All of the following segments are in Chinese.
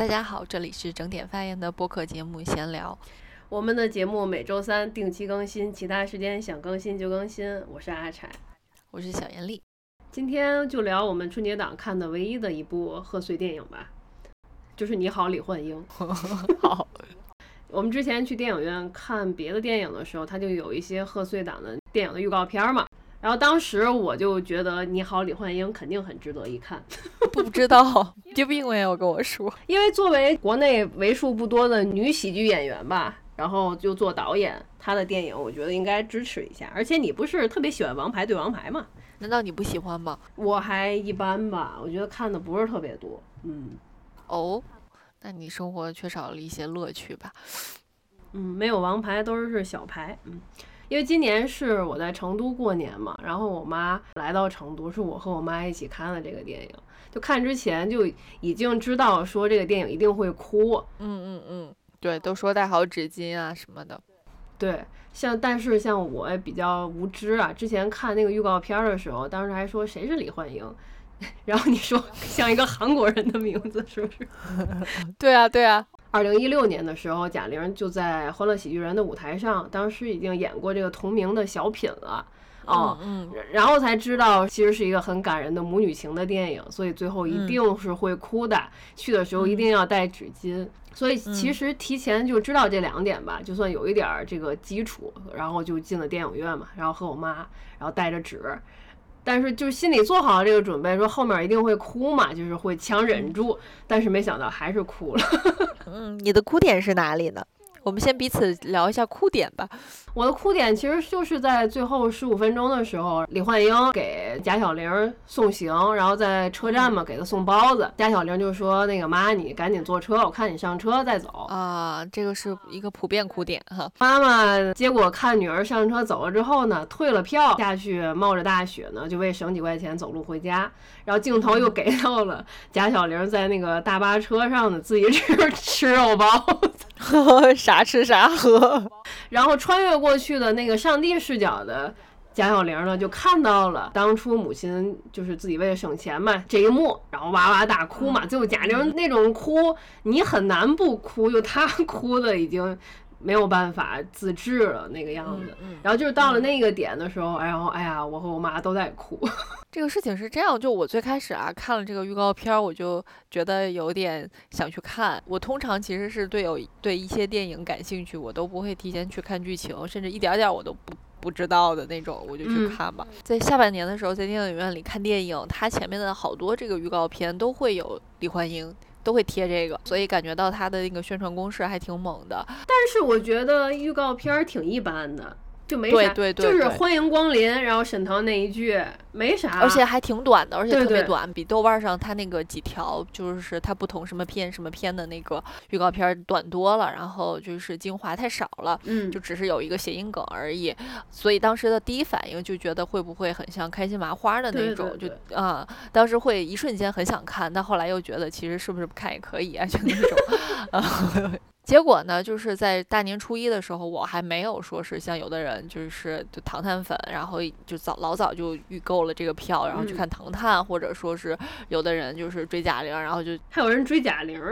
大家好，这里是整点发言的播客节目闲聊。我们的节目每周三定期更新，其他时间想更新就更新。我是阿柴，我是小严丽。今天就聊我们春节档看的唯一的一部贺岁电影吧，就是《你好，李焕英 》。好，我们之前去电影院看别的电影的时候，它就有一些贺岁档的电影的预告片嘛。然后当时我就觉得《你好，李焕英》肯定很值得一看。不知道，就并没有跟我说。因为作为国内为数不多的女喜剧演员吧，然后就做导演，她的电影我觉得应该支持一下。而且你不是特别喜欢《王牌对王牌》吗？难道你不喜欢吗？我还一般吧，我觉得看的不是特别多。嗯，哦，那你生活缺少了一些乐趣吧？嗯，没有王牌都是小牌。嗯。因为今年是我在成都过年嘛，然后我妈来到成都，是我和我妈一起看了这个电影。就看之前就已经知道说这个电影一定会哭。嗯嗯嗯，对，都说带好纸巾啊什么的。对，像但是像我比较无知啊，之前看那个预告片的时候，当时还说谁是李焕英，然后你说 像一个韩国人的名字，是不是？对啊，对啊。二零一六年的时候，贾玲就在《欢乐喜剧人》的舞台上，当时已经演过这个同名的小品了，哦，嗯，然后才知道其实是一个很感人的母女情的电影，所以最后一定是会哭的，去的时候一定要带纸巾，所以其实提前就知道这两点吧，就算有一点这个基础，然后就进了电影院嘛，然后和我妈，然后带着纸。但是就是心里做好了这个准备，说后面一定会哭嘛，就是会强忍住，但是没想到还是哭了。嗯，你的哭点是哪里呢？我们先彼此聊一下哭点吧。我的哭点其实就是在最后十五分钟的时候，李焕英给贾小玲送行，然后在车站嘛给她送包子。贾小玲就说：“那个妈，你赶紧坐车，我看你上车再走。”啊，这个是一个普遍哭点哈。妈妈结果看女儿上车走了之后呢，退了票下去，冒着大雪呢，就为省几块钱走路回家。然后镜头又给到了贾小玲在那个大巴车上呢，自己吃 吃肉包子，啥吃啥喝，然后穿越。过去的那个上帝视角的贾小玲呢，就看到了当初母亲就是自己为了省钱嘛这一幕，然后哇哇大哭嘛。最后贾玲那种哭，你很难不哭，就她哭的已经没有办法自制了那个样子。然后就是到了那个点的时候，然后哎呀，我和我妈都在哭。这个事情是这样，就我最开始啊看了这个预告片，我就觉得有点想去看。我通常其实是对有对一些电影感兴趣，我都不会提前去看剧情，甚至一点点我都不不知道的那种，我就去看吧。在下半年的时候，在电影院里看电影，它前面的好多这个预告片都会有李焕英，都会贴这个，所以感觉到它的那个宣传攻势还挺猛的。但是我觉得预告片儿挺一般的。就没啥，就是欢迎光临，然后沈腾那一句没啥，而且还挺短的，而且特别短，比豆瓣上他那个几条就是他不同什么片什么片的那个预告片短多了，然后就是精华太少了，嗯，就只是有一个谐音梗而已，所以当时的第一反应就觉得会不会很像开心麻花的那种，就啊，当时会一瞬间很想看，但后来又觉得其实是不是不看也可以啊，就那种。结果呢，就是在大年初一的时候，我还没有说是像有的人就是就唐探粉，然后就早老早就预购了这个票，然后去看唐探，或者说是有的人就是追贾玲，然后就还有人追贾玲。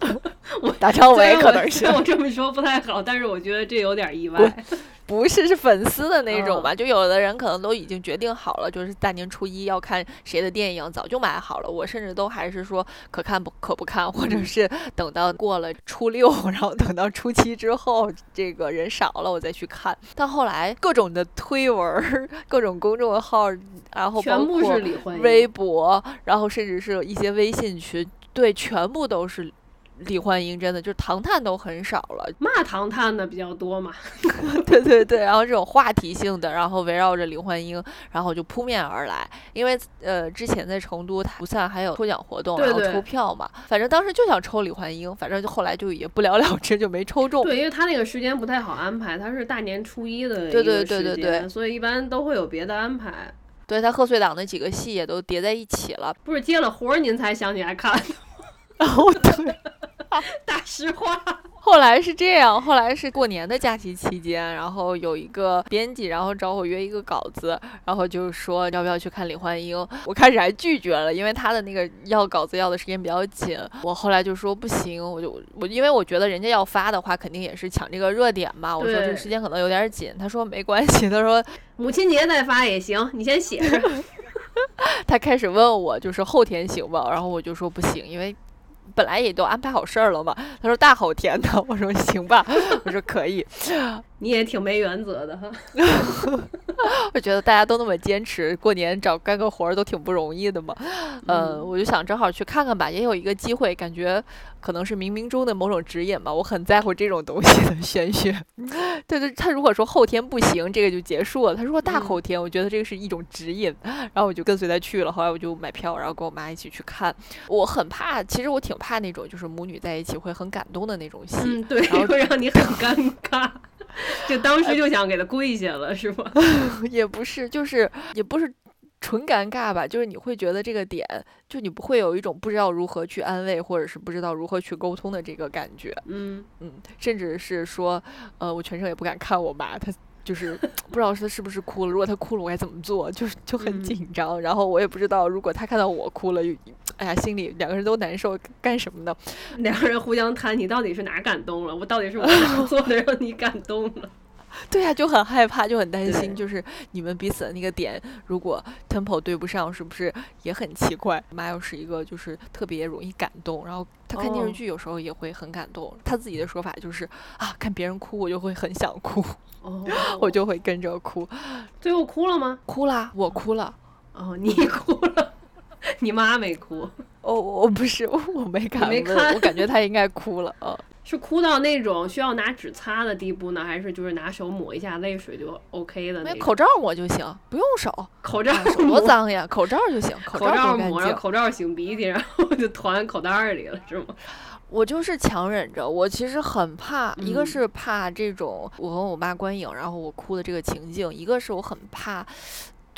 我大张伟可能是我这么说不太好，但是我觉得这有点意外。不是，是粉丝的那种吧？就有的人可能都已经决定好了，就是大年初一要看谁的电影，早就买好了。我甚至都还是说可看不可不看，或者是等到过了初六，然后等到初七之后，这个人少了我再去看。但后来各种的推文、各种公众号，然后包括微博，然后甚至是一些微信群，对，全部都是。李焕英真的就是唐探都很少了，骂唐探的比较多嘛。对对对，然后这种话题性的，然后围绕着李焕英，然后就扑面而来。因为呃，之前在成都，不算还有抽奖活动，然后抽票嘛。反正当时就想抽李焕英，反正就后来就也不了了之，就没抽中。对，因为他那个时间不太好安排，他是大年初一的对对对对对，所以一般都会有别的安排。对他贺岁档那几个戏也都叠在一起了。不是接了活儿您才想起来看的吗？哦，对。大实话，后来是这样，后来是过年的假期期间，然后有一个编辑，然后找我约一个稿子，然后就说要不要去看李焕英。我开始还拒绝了，因为他的那个要稿子要的时间比较紧。我后来就说不行，我就我因为我觉得人家要发的话，肯定也是抢这个热点嘛。我说这个时间可能有点紧。他说没关系，他说母亲节再发也行，你先写着。他开始问我就是后天行吗？然后我就说不行，因为。本来也都安排好事儿了嘛，他说大后天的，我说行吧，我说可以，你也挺没原则的哈。我觉得大家都那么坚持，过年找干个活儿都挺不容易的嘛。嗯，我就想正好去看看吧，也有一个机会，感觉可能是冥冥中的某种指引吧。我很在乎这种东西的玄学。对 对，他如果说后天不行，这个就结束了。他如果大后天，我觉得这个是一种指引，然后我就跟随他去了。后来我就买票，然后跟我妈一起去看。我很怕，其实我挺怕那种就是母女在一起会很感动的那种戏。嗯，对，会让你很尴尬。就当时就想给他跪下了，是吗？也不是，就是也不是纯尴尬吧，就是你会觉得这个点，就你不会有一种不知道如何去安慰，或者是不知道如何去沟通的这个感觉。嗯嗯，甚至是说，呃，我全程也不敢看我妈，她。就是不知道他是不是哭了，如果他哭了，我该怎么做？就是就很紧张，然后我也不知道，如果他看到我哭了，哎呀，心里两个人都难受，干什么呢？两个人互相谈，你到底是哪感动了？我到底是我 哪做的让你感动了？对呀，就很害怕，就很担心，就是你们彼此的那个点，如果 tempo 对不上，是不是也很奇怪？妈又是一个就是特别容易感动，然后她看电视剧有时候也会很感动。她自己的说法就是啊，看别人哭我就会很想哭，我就会跟着哭。最后哭了吗？哭啦，我哭了。哦，你哭了，你妈没哭。哦，我不是，我没看，没看，我感觉她应该哭了。嗯。是哭到那种需要拿纸擦的地步呢，还是就是拿手抹一下泪水就 OK 的那口罩抹就行，不用手。口罩多脏呀，口罩就行。口罩抹上，口罩擤鼻涕，然后就团口袋里了，是吗？我就是强忍着，我其实很怕，一个是怕这种我和我妈观影，然后我哭的这个情境，一个是我很怕。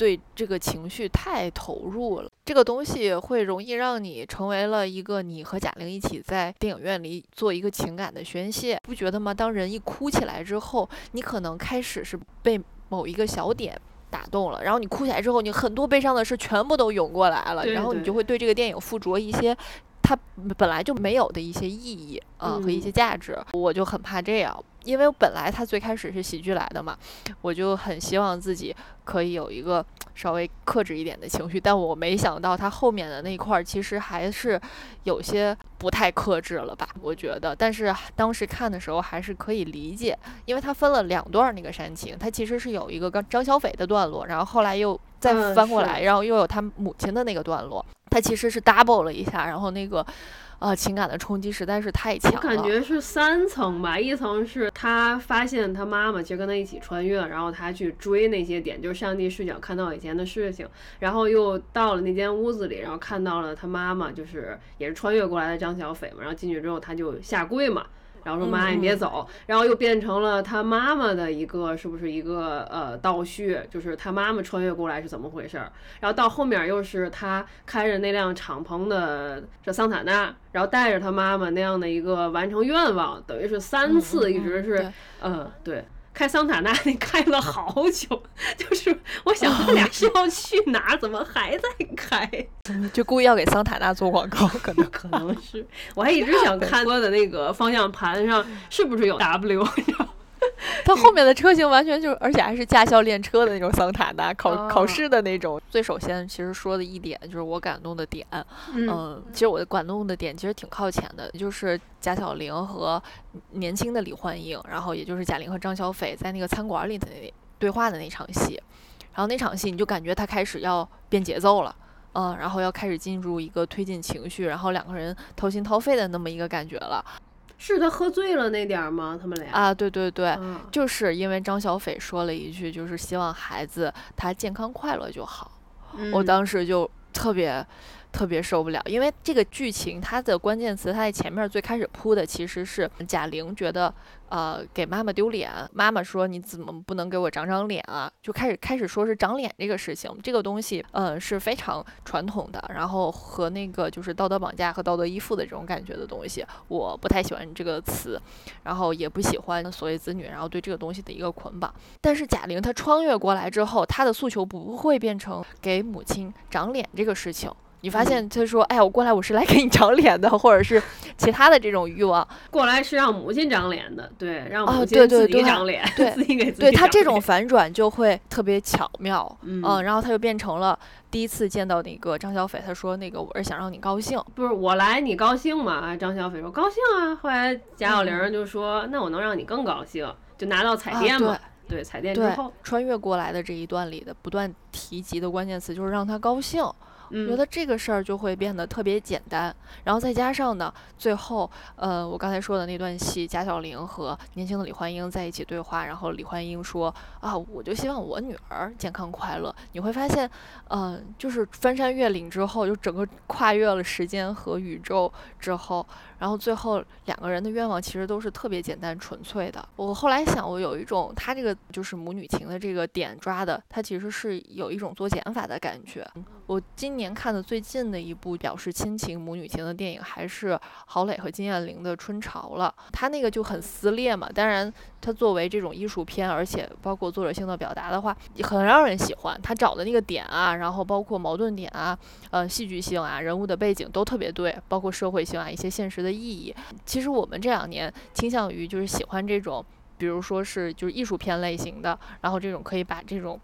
对这个情绪太投入了，这个东西会容易让你成为了一个你和贾玲一起在电影院里做一个情感的宣泄，不觉得吗？当人一哭起来之后，你可能开始是被某一个小点打动了，然后你哭起来之后，你很多悲伤的事全部都涌过来了，然后你就会对这个电影附着一些它本来就没有的一些意义啊和一些价值，我就很怕这样。因为本来他最开始是喜剧来的嘛，我就很希望自己可以有一个稍微克制一点的情绪，但我没想到他后面的那块儿其实还是有些不太克制了吧？我觉得，但是当时看的时候还是可以理解，因为他分了两段那个煽情，他其实是有一个刚张小斐的段落，然后后来又再翻过来，然后又有他母亲的那个段落，他其实是 double 了一下，然后那个。啊，情感的冲击实在是太强了。我感觉是三层吧，一层是他发现他妈妈其实跟他一起穿越，然后他去追那些点，就是上帝视角看到以前的事情，然后又到了那间屋子里，然后看到了他妈妈，就是也是穿越过来的张小斐嘛，然后进去之后他就下跪嘛。然后说妈，你别走。然后又变成了他妈妈的一个，是不是一个呃倒叙？就是他妈妈穿越过来是怎么回事儿？然后到后面又是他开着那辆敞篷的这桑塔纳，然后带着他妈妈那样的一个完成愿望，等于是三次一直是，嗯，对。开桑塔纳那开了好久，就是我想他俩是要去哪，怎么还在开？就故意要给桑塔纳做广告，可能可能是。我还一直想看车的那个方向盘上是不是有 W，你知道。它后面的车型完全就是，而且还是驾校练车的那种桑塔纳，考考试的那种。最首先，其实说的一点就是我感动的点，嗯，其实我的感动的点其实挺靠前的，就是贾小玲和年轻的李焕英，然后也就是贾玲和张小斐在那个餐馆里的那对话的那场戏，然后那场戏你就感觉他开始要变节奏了，嗯，然后要开始进入一个推进情绪，然后两个人掏心掏肺的那么一个感觉了。是他喝醉了那点儿吗？他们俩啊，对对对，就是因为张小斐说了一句，就是希望孩子他健康快乐就好。我当时就特别特别受不了，因为这个剧情它的关键词，它在前面最开始铺的其实是贾玲觉得。呃，给妈妈丢脸，妈妈说你怎么不能给我长长脸啊？就开始开始说是长脸这个事情，这个东西，嗯，是非常传统的，然后和那个就是道德绑架和道德依附的这种感觉的东西，我不太喜欢这个词，然后也不喜欢所谓子女，然后对这个东西的一个捆绑。但是贾玲她穿越过来之后，她的诉求不会变成给母亲长脸这个事情。你发现他说：“哎呀，我过来我是来给你长脸的，或者是其他的这种欲望，过来是让母亲长脸的，对，让母亲自己长脸，对，自己给自己。对他这种反转就会特别巧妙，嗯，然后他就变成了第一次见到那个张小斐，他说那个我是想让你高兴，不是我来你高兴吗？张小斐说高兴啊。后来贾小玲就说那我能让你更高兴，就拿到彩电嘛，对，彩电之后穿越过来的这一段里的不断提及的关键词就是让他高兴。觉得这个事儿就会变得特别简单，然后再加上呢，最后，呃，我刚才说的那段戏，贾小玲和年轻的李焕英在一起对话，然后李焕英说：“啊，我就希望我女儿健康快乐。”你会发现，嗯，就是翻山越岭之后，就整个跨越了时间和宇宙之后。然后最后两个人的愿望其实都是特别简单纯粹的。我后来想，我有一种他这个就是母女情的这个点抓的，他其实是有一种做减法的感觉。我今年看的最近的一部表示亲情母女情的电影，还是郝蕾和金燕玲的《春潮》了。他那个就很撕裂嘛，当然。它作为这种艺术片，而且包括作者性的表达的话，很让人喜欢。他找的那个点啊，然后包括矛盾点啊，呃，戏剧性啊，人物的背景都特别对，包括社会性啊，一些现实的意义。其实我们这两年倾向于就是喜欢这种，比如说是就是艺术片类型的，然后这种可以把这种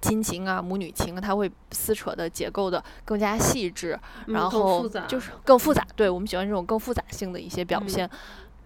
亲情啊、母女情，它会撕扯的结构的更加细致，然后就是更复杂。对我们喜欢这种更复杂性的一些表现。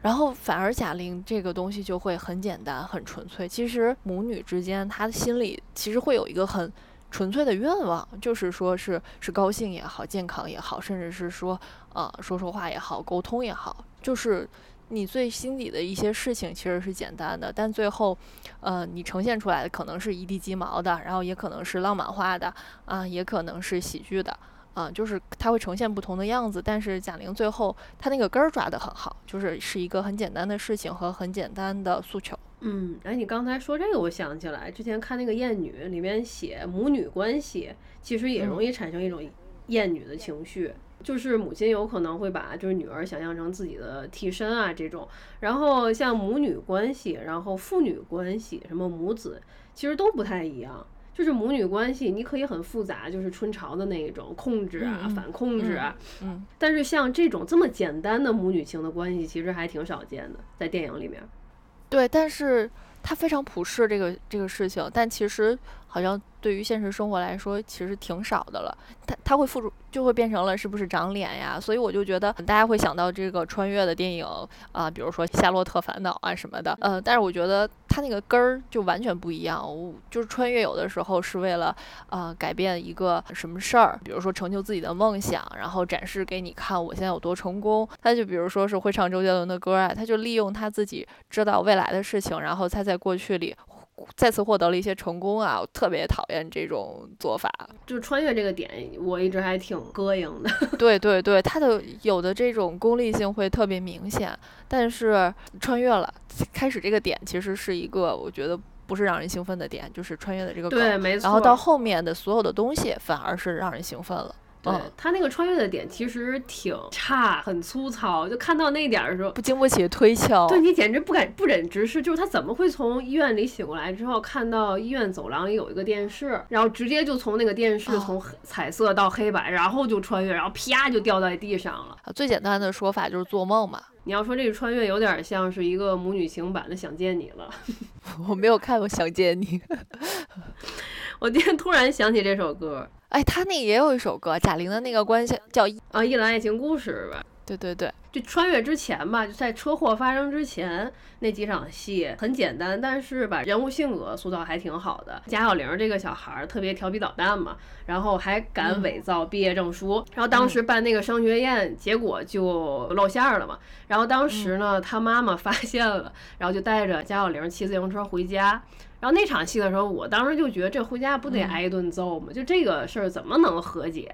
然后反而贾玲这个东西就会很简单、很纯粹。其实母女之间，她的心里其实会有一个很纯粹的愿望，就是说是是高兴也好、健康也好，甚至是说呃说说话也好、沟通也好，就是你最心底的一些事情其实是简单的，但最后呃你呈现出来的可能是一地鸡毛的，然后也可能是浪漫化的啊，也可能是喜剧的。啊，就是它会呈现不同的样子，但是贾玲最后她那个根儿抓得很好，就是是一个很简单的事情和很简单的诉求。嗯，哎，你刚才说这个，我想起来之前看那个《艳女》里面写母女关系，其实也容易产生一种厌女的情绪，就是母亲有可能会把就是女儿想象成自己的替身啊这种，然后像母女关系，然后父女关系，什么母子，其实都不太一样。就是母女关系，你可以很复杂，就是春潮的那一种控制啊、反控制啊。嗯。但是像这种这么简单的母女情的关系，其实还挺少见的，在电影里面。对，但是它非常普世这个这个事情，但其实好像对于现实生活来说，其实挺少的了。它它会付出。就会变成了是不是长脸呀？所以我就觉得大家会想到这个穿越的电影啊，比如说《夏洛特烦恼》啊什么的。呃，但是我觉得它那个根儿就完全不一样。我就是穿越有的时候是为了啊改变一个什么事儿，比如说成就自己的梦想，然后展示给你看我现在有多成功。他就比如说是会唱周杰伦的歌啊，他就利用他自己知道未来的事情，然后他在过去里。再次获得了一些成功啊！我特别讨厌这种做法。就是穿越这个点，我一直还挺膈应的。对对对，它的有的这种功利性会特别明显，但是穿越了，开始这个点其实是一个我觉得不是让人兴奋的点，就是穿越的这个对，没错。然后到后面的所有的东西反而是让人兴奋了。对他那个穿越的点其实挺差，很粗糙。就看到那点儿的时候，不经不起推敲。对你简直不敢不忍直视。就是他怎么会从医院里醒过来之后，看到医院走廊里有一个电视，然后直接就从那个电视从彩色到黑白，然后就穿越，然后啪就掉在地上了。最简单的说法就是做梦嘛。你要说这个穿越有点像是一个母女情版的《想见你》了。我没有看过《想见你》。我今天突然想起这首歌，哎，他那也有一首歌，贾玲的那个关系叫啊《一兰爱情故事》吧？对对对，就穿越之前吧，就在车祸发生之前那几场戏很简单，但是把人物性格塑造还挺好的。贾小玲这个小孩儿特别调皮捣蛋嘛，然后还敢伪造毕业证书，然后当时办那个升学宴，结果就露馅儿了嘛。然后当时呢，他妈妈发现了，然后就带着贾小玲骑自行车回家。然后那场戏的时候，我当时就觉得这回家不得挨一顿揍吗？就这个事儿怎么能和解？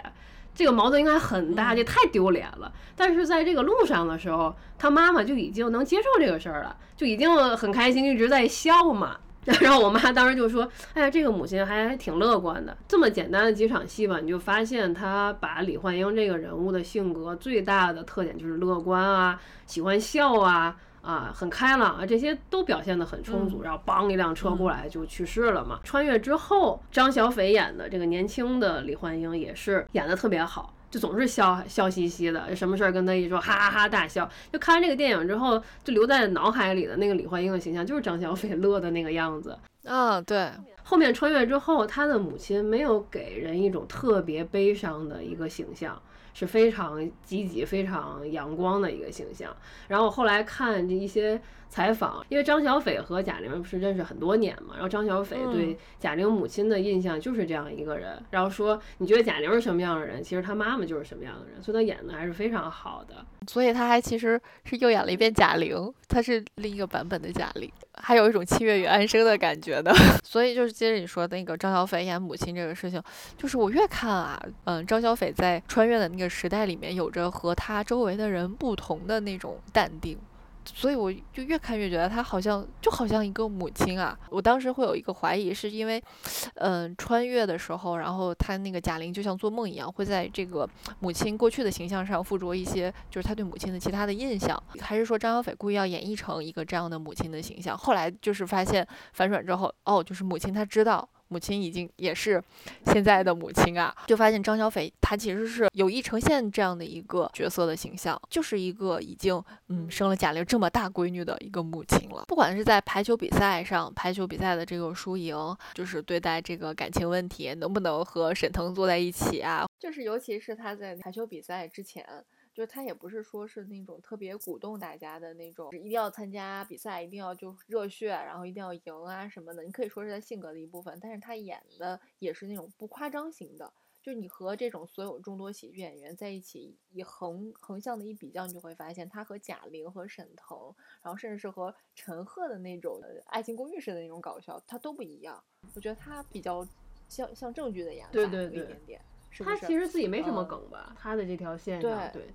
这个矛盾应该很大，这太丢脸了。但是在这个路上的时候，他妈妈就已经能接受这个事儿了，就已经很开心，一直在笑嘛。然后我妈当时就说：“哎呀，这个母亲还挺乐观的。”这么简单的几场戏吧，你就发现她把李焕英这个人物的性格最大的特点就是乐观啊，喜欢笑啊，啊，很开朗啊，这些都表现得很充足。然后梆一辆车过来就去世了嘛。穿越之后，张小斐演的这个年轻的李焕英也是演得特别好。就总是笑笑嘻嘻的，什么事儿跟他一说，哈哈哈大笑。就看完这个电影之后，就留在脑海里的那个李焕英的形象，就是张小斐乐的那个样子。啊，对。后面穿越之后，他的母亲没有给人一种特别悲伤的一个形象。是非常积极、非常阳光的一个形象。然后后来看这一些采访，因为张小斐和贾玲不是认识很多年嘛，然后张小斐对贾玲母亲的印象就是这样一个人。然后说你觉得贾玲是什么样的人？其实她妈妈就是什么样的人，所以她演的还是非常好的。所以她还其实是又演了一遍贾玲，她是另一个版本的贾玲，还有一种《七月与安生》的感觉的。所以就是接着你说的那个张小斐演母亲这个事情，就是我越看啊，嗯，张小斐在穿越的那个时代里面有着和她周围的人不同的那种淡定。所以我就越看越觉得她好像就好像一个母亲啊！我当时会有一个怀疑，是因为，嗯，穿越的时候，然后她那个贾玲就像做梦一样，会在这个母亲过去的形象上附着一些，就是她对母亲的其他的印象，还是说张小斐故意要演绎成一个这样的母亲的形象？后来就是发现反转之后，哦，就是母亲她知道。母亲已经也是现在的母亲啊，就发现张小斐她其实是有意呈现这样的一个角色的形象，就是一个已经嗯生了贾玲这么大闺女的一个母亲了。不管是在排球比赛上，排球比赛的这个输赢，就是对待这个感情问题，能不能和沈腾坐在一起啊？就是尤其是他在排球比赛之前。就他也不是说是那种特别鼓动大家的那种，一定要参加比赛，一定要就热血，然后一定要赢啊什么的。你可以说是他性格的一部分，但是他演的也是那种不夸张型的。就你和这种所有众多喜剧演员在一起，以横横向的一比较，你就会发现他和贾玲和沈腾，然后甚至是和陈赫的那种爱情公寓式的那种搞笑，他都不一样。我觉得他比较像像正剧的演法，对对对，一点点。他其实自己没什么梗吧，他的这条线上对。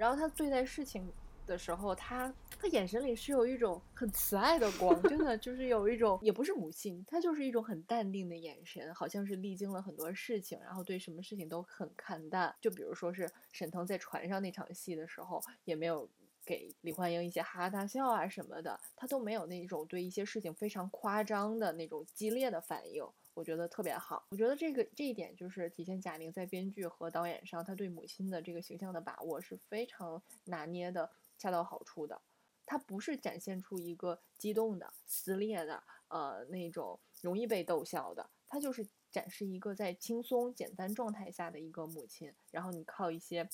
然后他对待事情的时候，他他眼神里是有一种很慈爱的光，真的就是有一种也不是母性，他就是一种很淡定的眼神，好像是历经了很多事情，然后对什么事情都很看淡。就比如说是沈腾在船上那场戏的时候，也没有给李焕英一些哈哈大笑啊什么的，他都没有那种对一些事情非常夸张的那种激烈的反应。我觉得特别好，我觉得这个这一点就是体现贾玲在编剧和导演上，她对母亲的这个形象的把握是非常拿捏的恰到好处的。她不是展现出一个激动的、撕裂的，呃，那种容易被逗笑的，她就是展示一个在轻松简单状态下的一个母亲。然后你靠一些，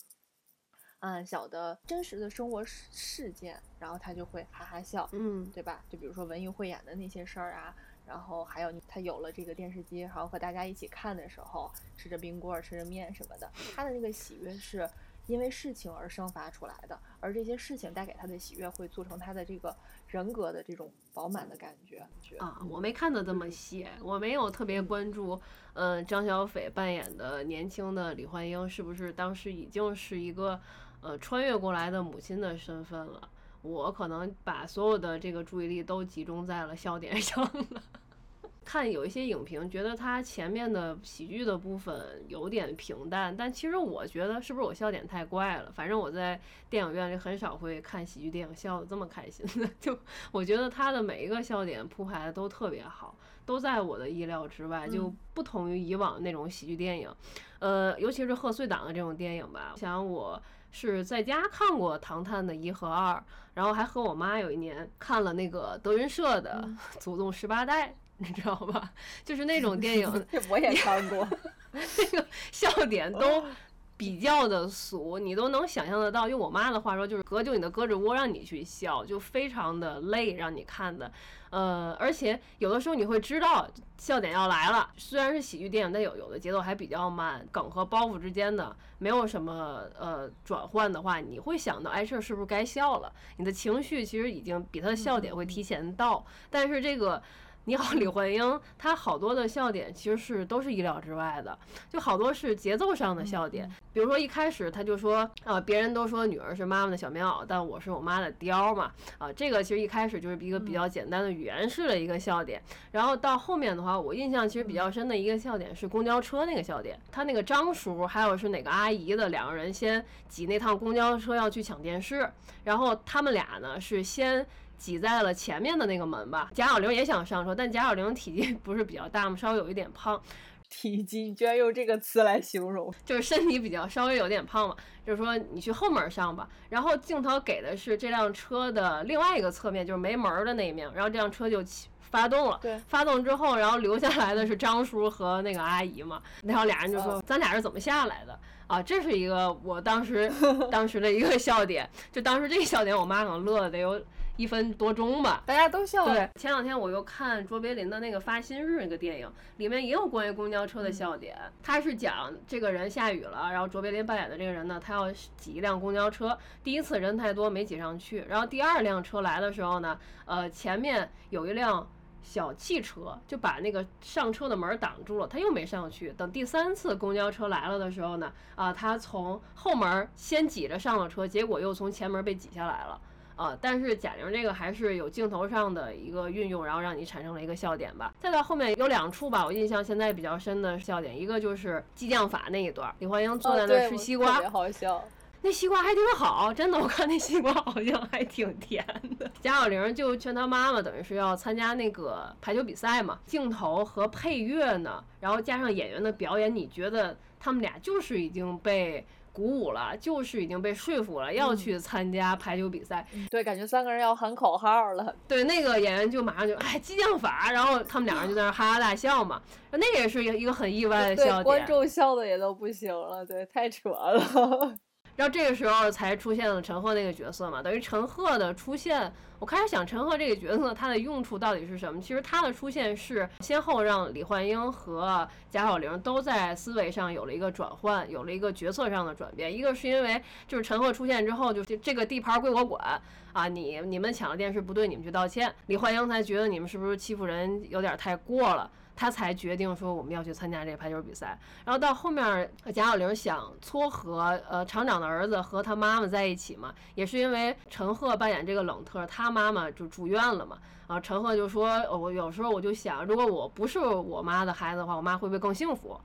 嗯，小的真实的生活事事件，然后她就会哈哈笑，嗯，对吧？就比如说文艺汇演的那些事儿啊。然后还有他有了这个电视机，然后和大家一起看的时候，吃着冰棍儿，吃着面什么的，他的那个喜悦是因为事情而生发出来的，而这些事情带给他的喜悦会促成他的这个人格的这种饱满的感觉。啊，我没看的这么细，我没有特别关注，嗯，张小斐扮演的年轻的李焕英是不是当时已经是一个呃穿越过来的母亲的身份了。我可能把所有的这个注意力都集中在了笑点上了。看有一些影评，觉得它前面的喜剧的部分有点平淡，但其实我觉得是不是我笑点太怪了？反正我在电影院里很少会看喜剧电影笑得这么开心的。就我觉得它的每一个笑点铺排的都特别好，都在我的意料之外，就不同于以往那种喜剧电影。呃，尤其是贺岁档的这种电影吧，想我。是在家看过《唐探》的一和二，然后还和我妈有一年看了那个德云社的《祖宗十八代》，你知道吧？就是那种电影，我也看过，那个笑点都。比较的俗，你都能想象得到。用我妈的话说，就是隔就你的胳肢窝让你去笑，就非常的累，让你看的。呃，而且有的时候你会知道笑点要来了，虽然是喜剧电影，但有有的节奏还比较慢，梗和包袱之间的没有什么呃转换的话，你会想到，哎，这是不是该笑了？你的情绪其实已经比他的笑点会提前到，但是这个。你好，李焕英，她好多的笑点其实是都是意料之外的，就好多是节奏上的笑点。比如说一开始他就说啊，别人都说女儿是妈妈的小棉袄，但我是我妈的貂嘛啊，这个其实一开始就是一个比较简单的语言式的一个笑点。然后到后面的话，我印象其实比较深的一个笑点是公交车那个笑点，他那个张叔还有是哪个阿姨的两个人先挤那趟公交车要去抢电视，然后他们俩呢是先。挤在了前面的那个门吧。贾小玲也想上车，但贾小玲体积 不是比较大吗？稍微有一点胖。体积，你居然用这个词来形容，就是身体比较稍微有点胖嘛。就是说你去后门上吧。然后镜头给的是这辆车的另外一个侧面，就是没门的那一面。然后这辆车就起发动了。对。发动之后，然后留下来的是张叔和那个阿姨嘛。然后俩人就说：“咱俩是怎么下来的？”啊，这是一个我当时 当时的一个笑点。就当时这个笑点，我妈可能乐得有。一分多钟吧，大家都笑。对，前两天我又看卓别林的那个《发薪日》那个电影，里面也有关于公交车的笑点。他是讲这个人下雨了，然后卓别林扮演的这个人呢，他要挤一辆公交车。第一次人太多没挤上去，然后第二辆车来的时候呢，呃，前面有一辆小汽车就把那个上车的门挡住了，他又没上去。等第三次公交车来了的时候呢，啊，他从后门先挤着上了车，结果又从前门被挤下来了。啊，但是贾玲这个还是有镜头上的一个运用，然后让你产生了一个笑点吧。再到后面有两处吧，我印象现在比较深的笑点，一个就是激将法那一段，李焕英坐在那吃西瓜，特别好笑。那西瓜还挺好，真的，我看那西瓜好像还挺甜的。贾小玲就劝她妈妈，等于是要参加那个排球比赛嘛。镜头和配乐呢，然后加上演员的表演，你觉得他们俩就是已经被。鼓舞了，就是已经被说服了，要去参加排球比赛。对，感觉三个人要喊口号了。对，那个演员就马上就哎激将法，然后他们两个人就在那哈哈大笑嘛。那个也是一个很意外的笑点，观众笑的也都不行了。对，太扯了。然后这个时候才出现了陈赫那个角色嘛，等于陈赫的出现，我开始想陈赫这个角色他的用处到底是什么？其实他的出现是先后让李焕英和贾小玲都在思维上有了一个转换，有了一个决策上的转变。一个是因为就是陈赫出现之后，就这个地盘归我管啊，你你们抢了电视不对，你们去道歉。李焕英才觉得你们是不是欺负人有点太过了。他才决定说我们要去参加这个排球比赛，然后到后面贾小玲想撮合呃厂长的儿子和他妈妈在一起嘛，也是因为陈赫扮演这个冷特，他妈妈就住院了嘛，啊陈赫就说，我有时候我就想，如果我不是我妈的孩子的话，我妈会不会更幸福？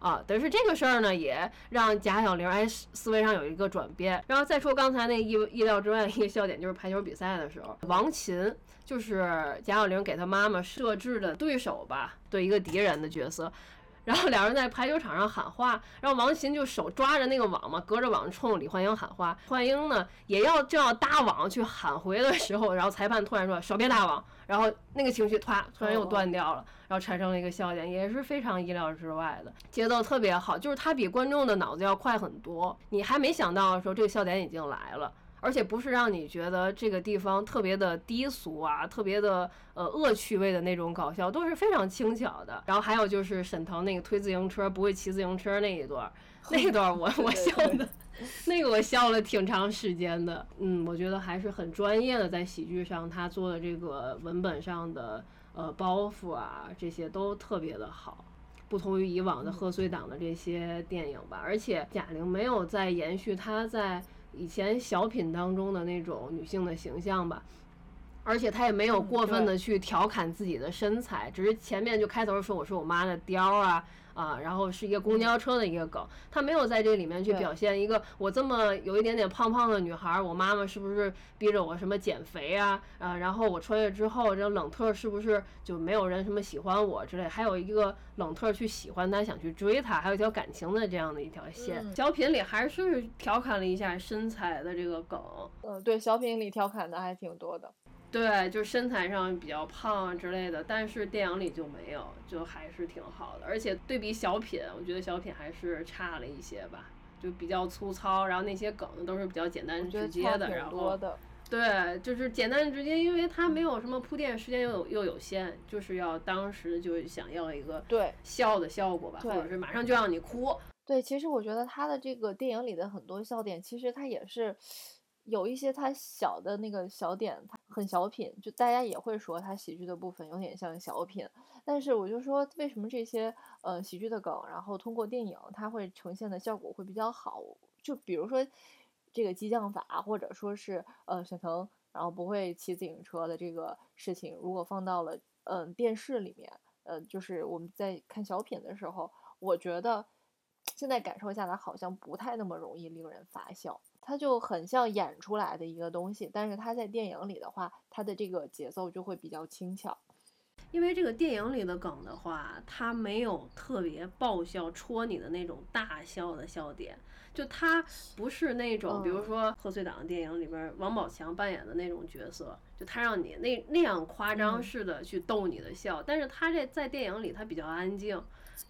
啊，等于是这个事儿呢，也让贾小玲哎思维上有一个转变。然后再说刚才那意意料之外的一个笑点，就是排球比赛的时候，王琴就是贾小玲给她妈妈设置的对手吧，对一个敌人的角色。然后两人在排球场上喊话，然后王琴就手抓着那个网嘛，隔着网冲李焕英喊话。焕英呢也要正要搭网去喊回的时候，然后裁判突然说手别搭网，然后那个情绪突突然又断掉了，然后产生了一个笑点，也是非常意料之外的，节奏特别好，就是他比观众的脑子要快很多，你还没想到的时候，这个笑点已经来了。而且不是让你觉得这个地方特别的低俗啊，特别的呃恶趣味的那种搞笑，都是非常轻巧的。然后还有就是沈腾那个推自行车不会骑自行车那一段，那一段我我笑的，那个我笑了挺长时间的。嗯，我觉得还是很专业的，在喜剧上他做的这个文本上的呃包袱啊，这些都特别的好，不同于以往的贺岁档的这些电影吧。而且贾玲没有在延续她在。以前小品当中的那种女性的形象吧，而且她也没有过分的去调侃自己的身材，只是前面就开头说我是我妈的貂啊。啊，然后是一个公交车的一个梗，他没有在这里面去表现一个我这么有一点点胖胖的女孩，我妈妈是不是逼着我什么减肥啊？啊，然后我穿越之后，这冷特是不是就没有人什么喜欢我之类？还有一个冷特去喜欢他，想去追他，还有一条感情的这样的一条线。小品里还是调侃了一下身材的这个梗。嗯，对，小品里调侃的还挺多的。对，就身材上比较胖之类的，但是电影里就没有，就还是挺好的。而且对比小品，我觉得小品还是差了一些吧，就比较粗糙，然后那些梗都是比较简单直接的，然后对，就是简单直接，因为它没有什么铺垫，时间又有又有限，就是要当时就想要一个对笑的效果吧，或者是马上就让你哭。对，其实我觉得他的这个电影里的很多笑点，其实他也是。有一些它小的那个小点，它很小品，就大家也会说它喜剧的部分有点像小品。但是我就说，为什么这些呃喜剧的梗，然后通过电影它会呈现的效果会比较好？就比如说这个激将法，或者说是呃沈腾然后不会骑自行车的这个事情，如果放到了嗯电视里面，呃就是我们在看小品的时候，我觉得现在感受下来好像不太那么容易令人发笑。它就很像演出来的一个东西，但是它在电影里的话，它的这个节奏就会比较轻巧。因为这个电影里的梗的话，它没有特别爆笑、戳你的那种大笑的笑点，就它不是那种，比如说贺岁档的电影里边，王宝强扮演的那种角色，就他让你那那样夸张式的去逗你的笑，但是他这在电影里他比较安静。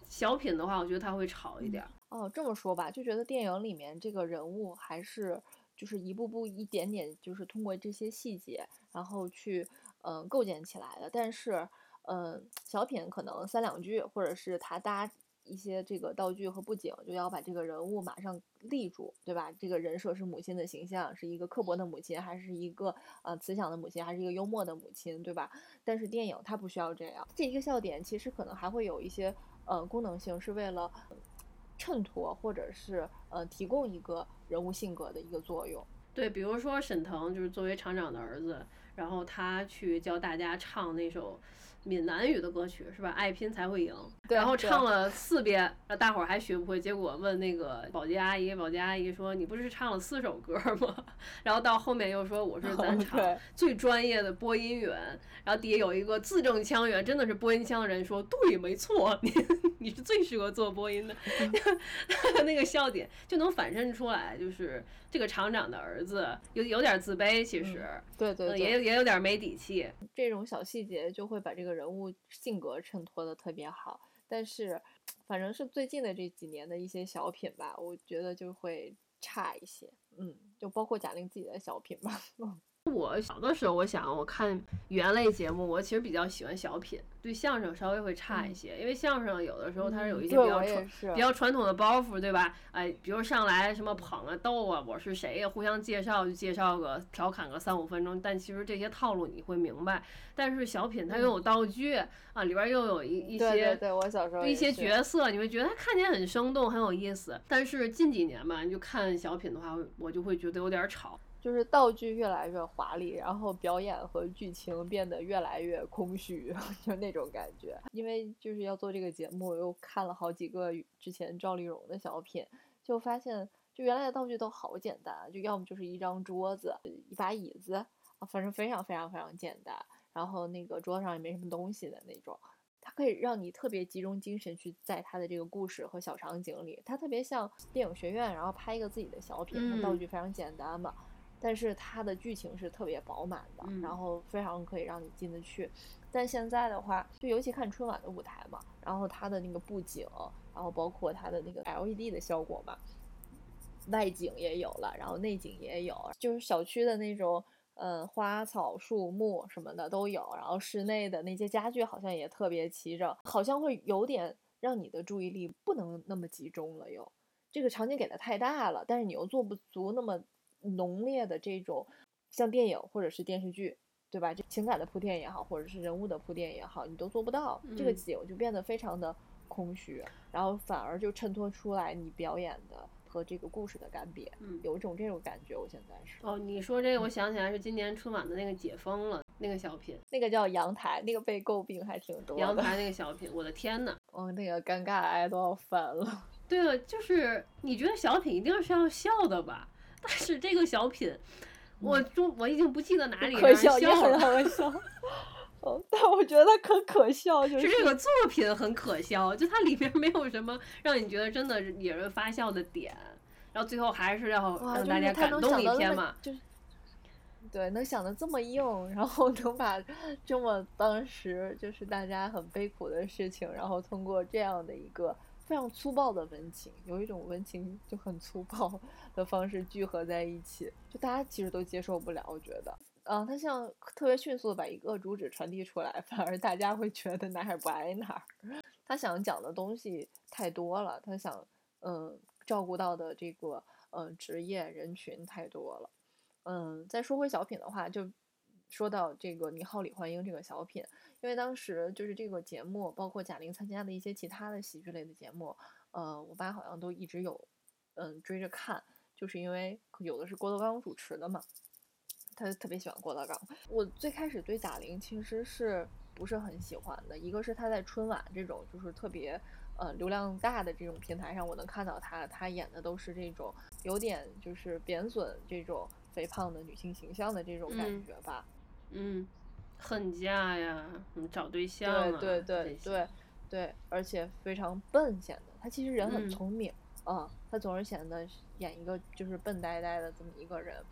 小品的话，我觉得他会吵一点。哦，这么说吧，就觉得电影里面这个人物还是就是一步步一点点，就是通过这些细节，然后去嗯构建起来的。但是嗯，小品可能三两句，或者是他搭一些这个道具和布景，就要把这个人物马上立住，对吧？这个人设是母亲的形象，是一个刻薄的母亲，还是一个呃慈祥的母亲，还是一个幽默的母亲，对吧？但是电影它不需要这样，这一个笑点其实可能还会有一些呃功能性，是为了。衬托或者是呃提供一个人物性格的一个作用，对，比如说沈腾就是作为厂长的儿子，然后他去教大家唱那首。闽南语的歌曲是吧？爱拼才会赢。然后唱了四遍，大伙儿还学不会。结果问那个保洁阿姨，保洁阿姨说：“你不是唱了四首歌吗？” 然后到后面又说：“我是咱厂最专业的播音员。”然后底下有一个字正腔圆，真的是播音腔的人说：“对，没错，你 你是最适合做播音的。”那个笑点就能反衬出来，就是这个厂长的儿子有有点自卑，其实对对，也也有点没底气。这种小细节就会把这个。人物性格衬托的特别好，但是反正是最近的这几年的一些小品吧，我觉得就会差一些，嗯，就包括贾玲自己的小品吧。我小的时候，我想我看语言类节目，我其实比较喜欢小品，对相声稍微会差一些，因为相声有的时候它是有一些比较传比较传统的包袱，对吧？哎，比如上来什么捧啊、逗啊，我是谁呀？互相介绍就介绍个调侃个三五分钟，但其实这些套路你会明白。但是小品它又有道具啊，里边又有一一些对对，我小时候一些角色，你会觉得它看起来很生动，很有意思。但是近几年吧，你就看小品的话，我就会觉得有点吵。就是道具越来越华丽，然后表演和剧情变得越来越空虚，就那种感觉。因为就是要做这个节目，又看了好几个之前赵丽蓉的小品，就发现就原来的道具都好简单，就要么就是一张桌子、一把椅子，啊，反正非常非常非常简单。然后那个桌上也没什么东西的那种，它可以让你特别集中精神去在它的这个故事和小场景里。它特别像电影学院，然后拍一个自己的小品，道具非常简单嘛。但是它的剧情是特别饱满的，然后非常可以让你进得去。但现在的话，就尤其看春晚的舞台嘛，然后它的那个布景，然后包括它的那个 LED 的效果嘛，外景也有了，然后内景也有，就是小区的那种，嗯，花草树木什么的都有，然后室内的那些家具好像也特别齐整，好像会有点让你的注意力不能那么集中了。又这个场景给的太大了，但是你又做不足那么。浓烈的这种，像电影或者是电视剧，对吧？就情感的铺垫也好，或者是人物的铺垫也好，你都做不到。这个景就变得非常的空虚，然后反而就衬托出来你表演的和这个故事的干瘪。嗯，有一种这种感觉。我现在是哦，你说这个，我想起来是今年春晚的那个解封了那个小品，那个叫阳台，那个被诟病还挺多。阳台 那个小品，我的天呐，哦，那个尴尬癌都要犯了。对了，就是你觉得小品一定是要笑的吧？但是这个小品，我就我已经不记得哪里可笑，也很好笑。哦，但我觉得可可笑，就是这个作品很可笑，就它里面没有什么让你觉得真的引人发笑的点，然后最后还是要让大家感动一天嘛。就是对，能想的这么硬，然后能把这么当时就是大家很悲苦的事情，然后通过这样的一个。非常粗暴的温情，有一种温情就很粗暴的方式聚合在一起，就大家其实都接受不了。我觉得，嗯，他像特别迅速的把一个主旨传递出来，反而大家会觉得哪儿不挨哪儿。他想讲的东西太多了，他想，嗯，照顾到的这个，嗯，职业人群太多了，嗯，再说回小品的话，就说到这个《你好，李焕英》这个小品，因为当时就是这个节目，包括贾玲参加的一些其他的喜剧类的节目，呃，我爸好像都一直有嗯追着看，就是因为有的是郭德纲主持的嘛，他特别喜欢郭德纲。我最开始对贾玲其实是不是很喜欢的，一个是她在春晚这种就是特别。呃，流量大的这种平台上，我能看到她，她演的都是这种有点就是贬损这种肥胖的女性形象的这种感觉吧。嗯，恨嫁呀，嗯，找对象啊，对对对对对，而且非常笨，显得他其实人很聪明啊，他总是显得演一个就是笨呆呆的这么一个人，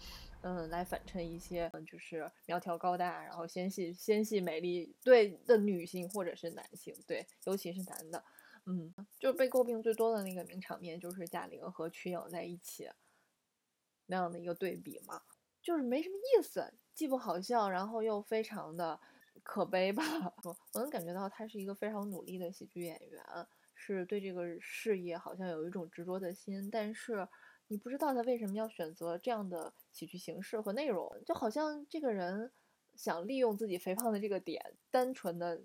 嗯，来反衬一些就是苗条高大，然后纤细纤细美丽对的女性或者是男性，对，尤其是男的。嗯，就被诟病最多的那个名场面，就是贾玲和瞿颖在一起那样的一个对比嘛，就是没什么意思，既不好笑，然后又非常的可悲吧。我能感觉到他是一个非常努力的喜剧演员，是对这个事业好像有一种执着的心，但是你不知道他为什么要选择这样的喜剧形式和内容，就好像这个人想利用自己肥胖的这个点，单纯的。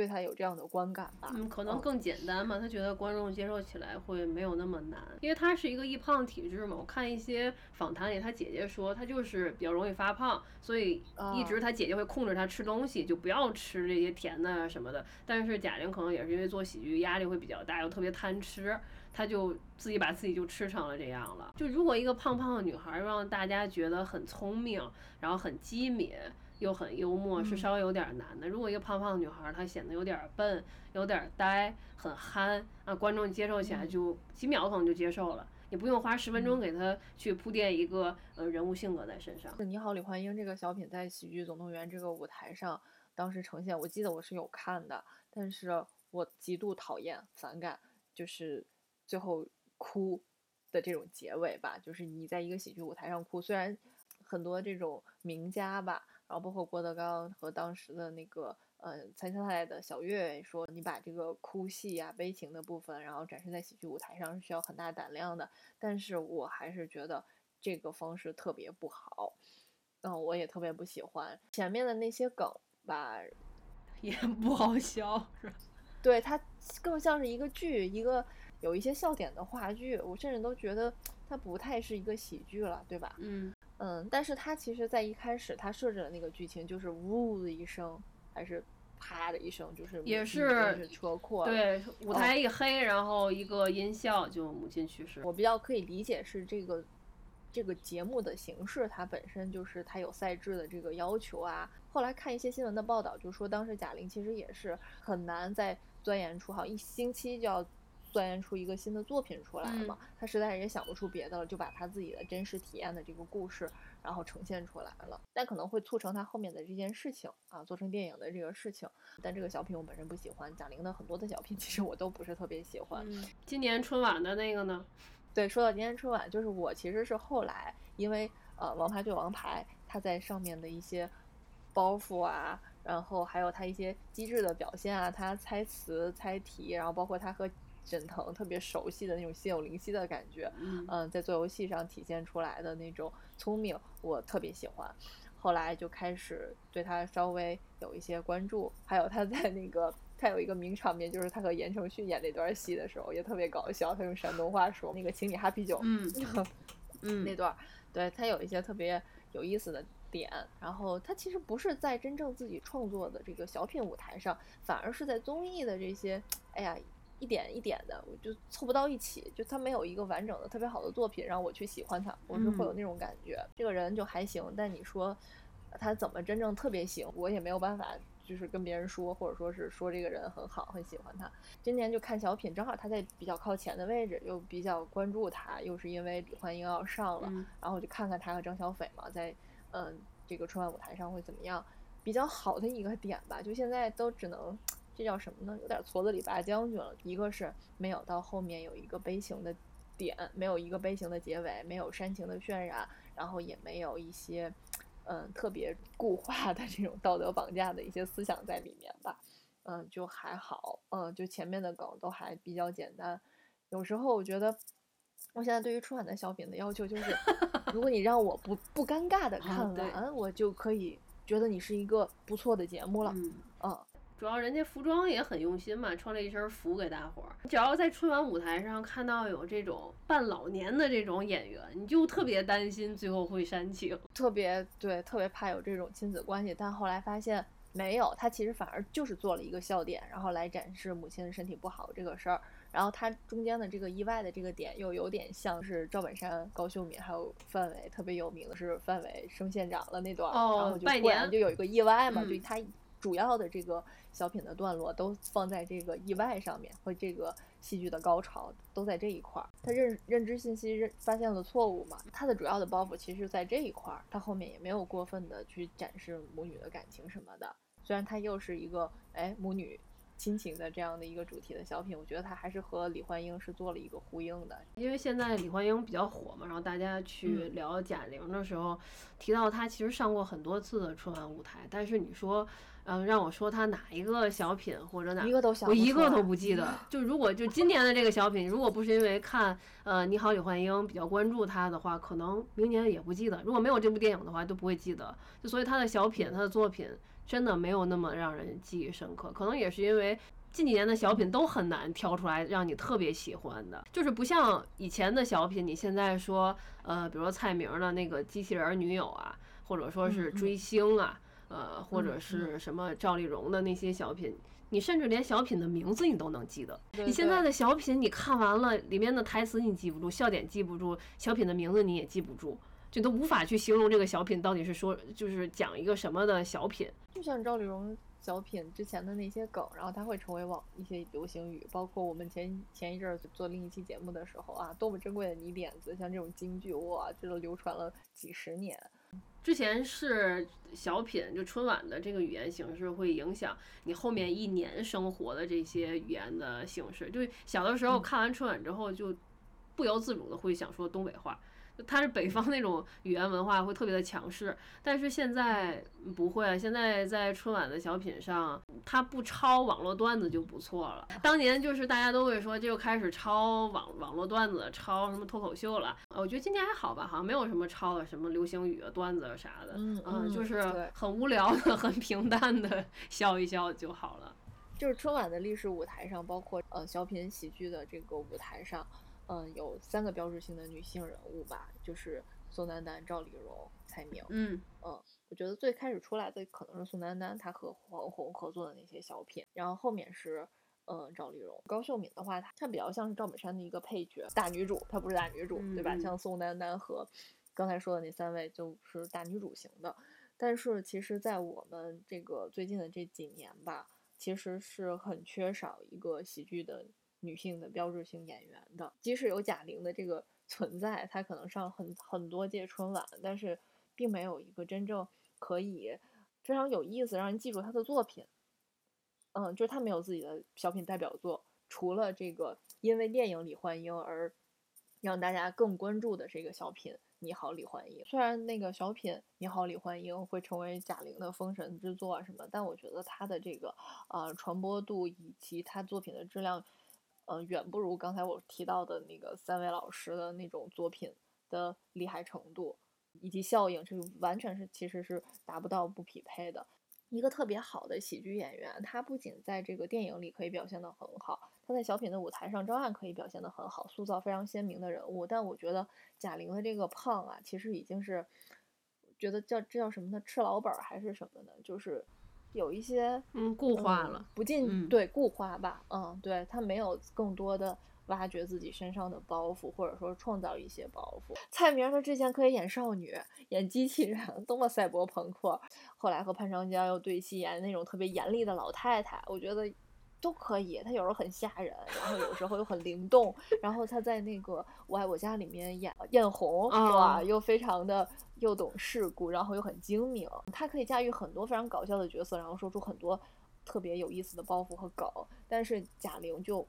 对他有这样的观感吧？嗯，可能更简单嘛，他觉得观众接受起来会没有那么难，因为他是一个易胖体质嘛。我看一些访谈里，他姐姐说他就是比较容易发胖，所以一直他姐姐会控制他吃东西，就不要吃这些甜的什么的。但是贾玲可能也是因为做喜剧压力会比较大，又特别贪吃，他就自己把自己就吃成了这样了。就如果一个胖胖的女孩让大家觉得很聪明，然后很机敏。又很幽默，是稍微有点难的。如果一个胖胖的女孩，她显得有点笨，有点呆，很憨啊，观众接受起来就几秒可能就接受了，也不用花十分钟给她去铺垫一个呃人物性格在身上。你好，李焕英这个小品在喜剧总动员这个舞台上当时呈现，我记得我是有看的，但是我极度讨厌、反感，就是最后哭的这种结尾吧，就是你在一个喜剧舞台上哭，虽然很多这种名家吧。然后包括郭德纲和当时的那个呃参赛的小岳说，你把这个哭戏啊、悲情的部分，然后展示在喜剧舞台上是需要很大胆量的。但是我还是觉得这个方式特别不好，嗯，我也特别不喜欢前面的那些梗吧，也不好笑，是吧？对，它更像是一个剧，一个有一些笑点的话剧。我甚至都觉得它不太是一个喜剧了，对吧？嗯。嗯，但是它其实，在一开始它设置的那个剧情就是呜的一声，还是啪的一声，就是也是车祸，对，舞台一黑，然后一个音效，就母亲去世。我比较可以理解是这个这个节目的形式，它本身就是它有赛制的这个要求啊。后来看一些新闻的报道，就说当时贾玲其实也是很难再钻研出好一星期就要。钻研出一个新的作品出来嘛？他实在也想不出别的了，就把他自己的真实体验的这个故事，然后呈现出来了。但可能会促成他后面的这件事情啊，做成电影的这个事情。但这个小品我本身不喜欢，贾玲的很多的小品 其实我都不是特别喜欢。今年春晚的那个呢？对，说到今年春晚，就是我其实是后来因为呃《王牌对王牌》，他在上面的一些包袱啊，然后还有他一些机智的表现啊，他猜词猜题，然后包括他和。沈腾特别熟悉的那种心有灵犀的感觉，嗯，在做游戏上体现出来的那种聪明，我特别喜欢。后来就开始对他稍微有一些关注，还有他在那个他有一个名场面，就是他和言承旭演那段戏的时候，也特别搞笑。他用山东话说那个“请你哈啤酒 ”，嗯嗯，那段，对他有一些特别有意思的点。然后他其实不是在真正自己创作的这个小品舞台上，反而是在综艺的这些，哎呀。一点一点的，我就凑不到一起，就他没有一个完整的特别好的作品让我去喜欢他，我是会有那种感觉。这个人就还行，但你说他怎么真正特别行，我也没有办法，就是跟别人说，或者说是说这个人很好，很喜欢他。今年就看小品，正好他在比较靠前的位置，又比较关注他，又是因为李焕英要上了，然后我就看看他和张小斐嘛，在嗯这个春晚舞台上会怎么样，比较好的一个点吧。就现在都只能。这叫什么呢？有点矬子里拔将军了。一个是没有到后面有一个悲情的点，没有一个悲情的结尾，没有煽情的渲染，然后也没有一些嗯特别固化的这种道德绑架的一些思想在里面吧。嗯，就还好。嗯，就前面的梗都还比较简单。有时候我觉得我现在对于春晚的小品的要求就是，如果你让我不不尴尬的看完，我就可以觉得你是一个不错的节目了。嗯，主要人家服装也很用心嘛，穿了一身服给大伙儿。只要在春晚舞台上看到有这种扮老年的这种演员，你就特别担心最后会煽情，特别对，特别怕有这种亲子关系。但后来发现。没有，他其实反而就是做了一个笑点，然后来展示母亲身体不好这个事儿。然后他中间的这个意外的这个点，又有点像是赵本山、高秀敏还有范伟特别有名的是范伟升县长了那段，然后就突然就有一个意外嘛，就他。主要的这个小品的段落都放在这个意外上面，和这个戏剧的高潮都在这一块儿。他认认知信息认发现了错误嘛？他的主要的包袱其实在这一块儿，他后面也没有过分的去展示母女的感情什么的。虽然他又是一个哎母女。亲情的这样的一个主题的小品，我觉得他还是和李焕英是做了一个呼应的。因为现在李焕英比较火嘛，然后大家去聊贾玲的时候，提到她其实上过很多次的春晚舞台，但是你说，嗯，让我说他哪一个小品或者哪一个都想我一个都不记得。就如果就今年的这个小品，如果不是因为看呃你好李焕英比较关注他的话，可能明年也不记得。如果没有这部电影的话，都不会记得。就所以他的小品，他的作品。真的没有那么让人记忆深刻，可能也是因为近几年的小品都很难挑出来让你特别喜欢的，就是不像以前的小品，你现在说，呃，比如说蔡明的那个机器人女友啊，或者说是追星啊，呃，或者是什么赵丽蓉的那些小品，你甚至连小品的名字你都能记得。你现在的小品，你看完了里面的台词你记不住，笑点记不住，小品的名字你也记不住。就都无法去形容这个小品到底是说，就是讲一个什么的小品。就像赵丽蓉小品之前的那些梗，然后它会成为网一些流行语。包括我们前前一阵儿做另一期节目的时候啊，多么珍贵的泥点子，像这种京剧，哇，这都流传了几十年。之前是小品，就春晚的这个语言形式会影响你后面一年生活的这些语言的形式。就小的时候看完春晚之后，就不由自主的会想说东北话。它是北方那种语言文化会特别的强势，但是现在不会。现在在春晚的小品上，它不抄网络段子就不错了。当年就是大家都会说，就开始抄网网络段子，抄什么脱口秀了。我觉得今年还好吧，好像没有什么抄的什么流行语啊段子啊啥的，嗯，就是很无聊的、很平淡的笑一笑就好了。就是春晚的历史舞台上，包括呃小品喜剧的这个舞台上。嗯，有三个标志性的女性人物吧，就是宋丹丹、赵丽蓉、蔡明。嗯嗯，我觉得最开始出来的可能是宋丹丹，她和黄宏合作的那些小品，然后后面是嗯赵丽蓉、高秀敏的话，她她比较像是赵本山的一个配角，大女主，她不是大女主，对吧？像宋丹丹和刚才说的那三位就是大女主型的，但是其实，在我们这个最近的这几年吧，其实是很缺少一个喜剧的。女性的标志性演员的，即使有贾玲的这个存在，她可能上很很多届春晚，但是并没有一个真正可以非常有意思让人记住她的作品。嗯，就是她没有自己的小品代表作，除了这个因为电影李焕英而让大家更关注的这个小品《你好，李焕英》。虽然那个小品《你好，李焕英》会成为贾玲的封神之作什么，但我觉得她的这个呃传播度以及她作品的质量。呃，远不如刚才我提到的那个三位老师的那种作品的厉害程度以及效应，这完全是其实是达不到不匹配的。一个特别好的喜剧演员，他不仅在这个电影里可以表现得很好，他在小品的舞台上照样可以表现得很好，塑造非常鲜明的人物。但我觉得贾玲的这个胖啊，其实已经是觉得叫这叫什么呢？吃老本还是什么呢？就是。有一些嗯固化了，不进对固化吧，嗯，对他没有更多的挖掘自己身上的包袱，或者说创造一些包袱。蔡明他之前可以演少女，演机器人，多么赛博朋克，后来和潘长江又对戏演那种特别严厉的老太太，我觉得。都可以，他有时候很吓人，然后有时候又很灵动，然后他在那个《我爱我家》里面演艳红，哇，又非常的又懂世故，然后又很精明，他可以驾驭很多非常搞笑的角色，然后说出很多特别有意思的包袱和梗。但是贾玲就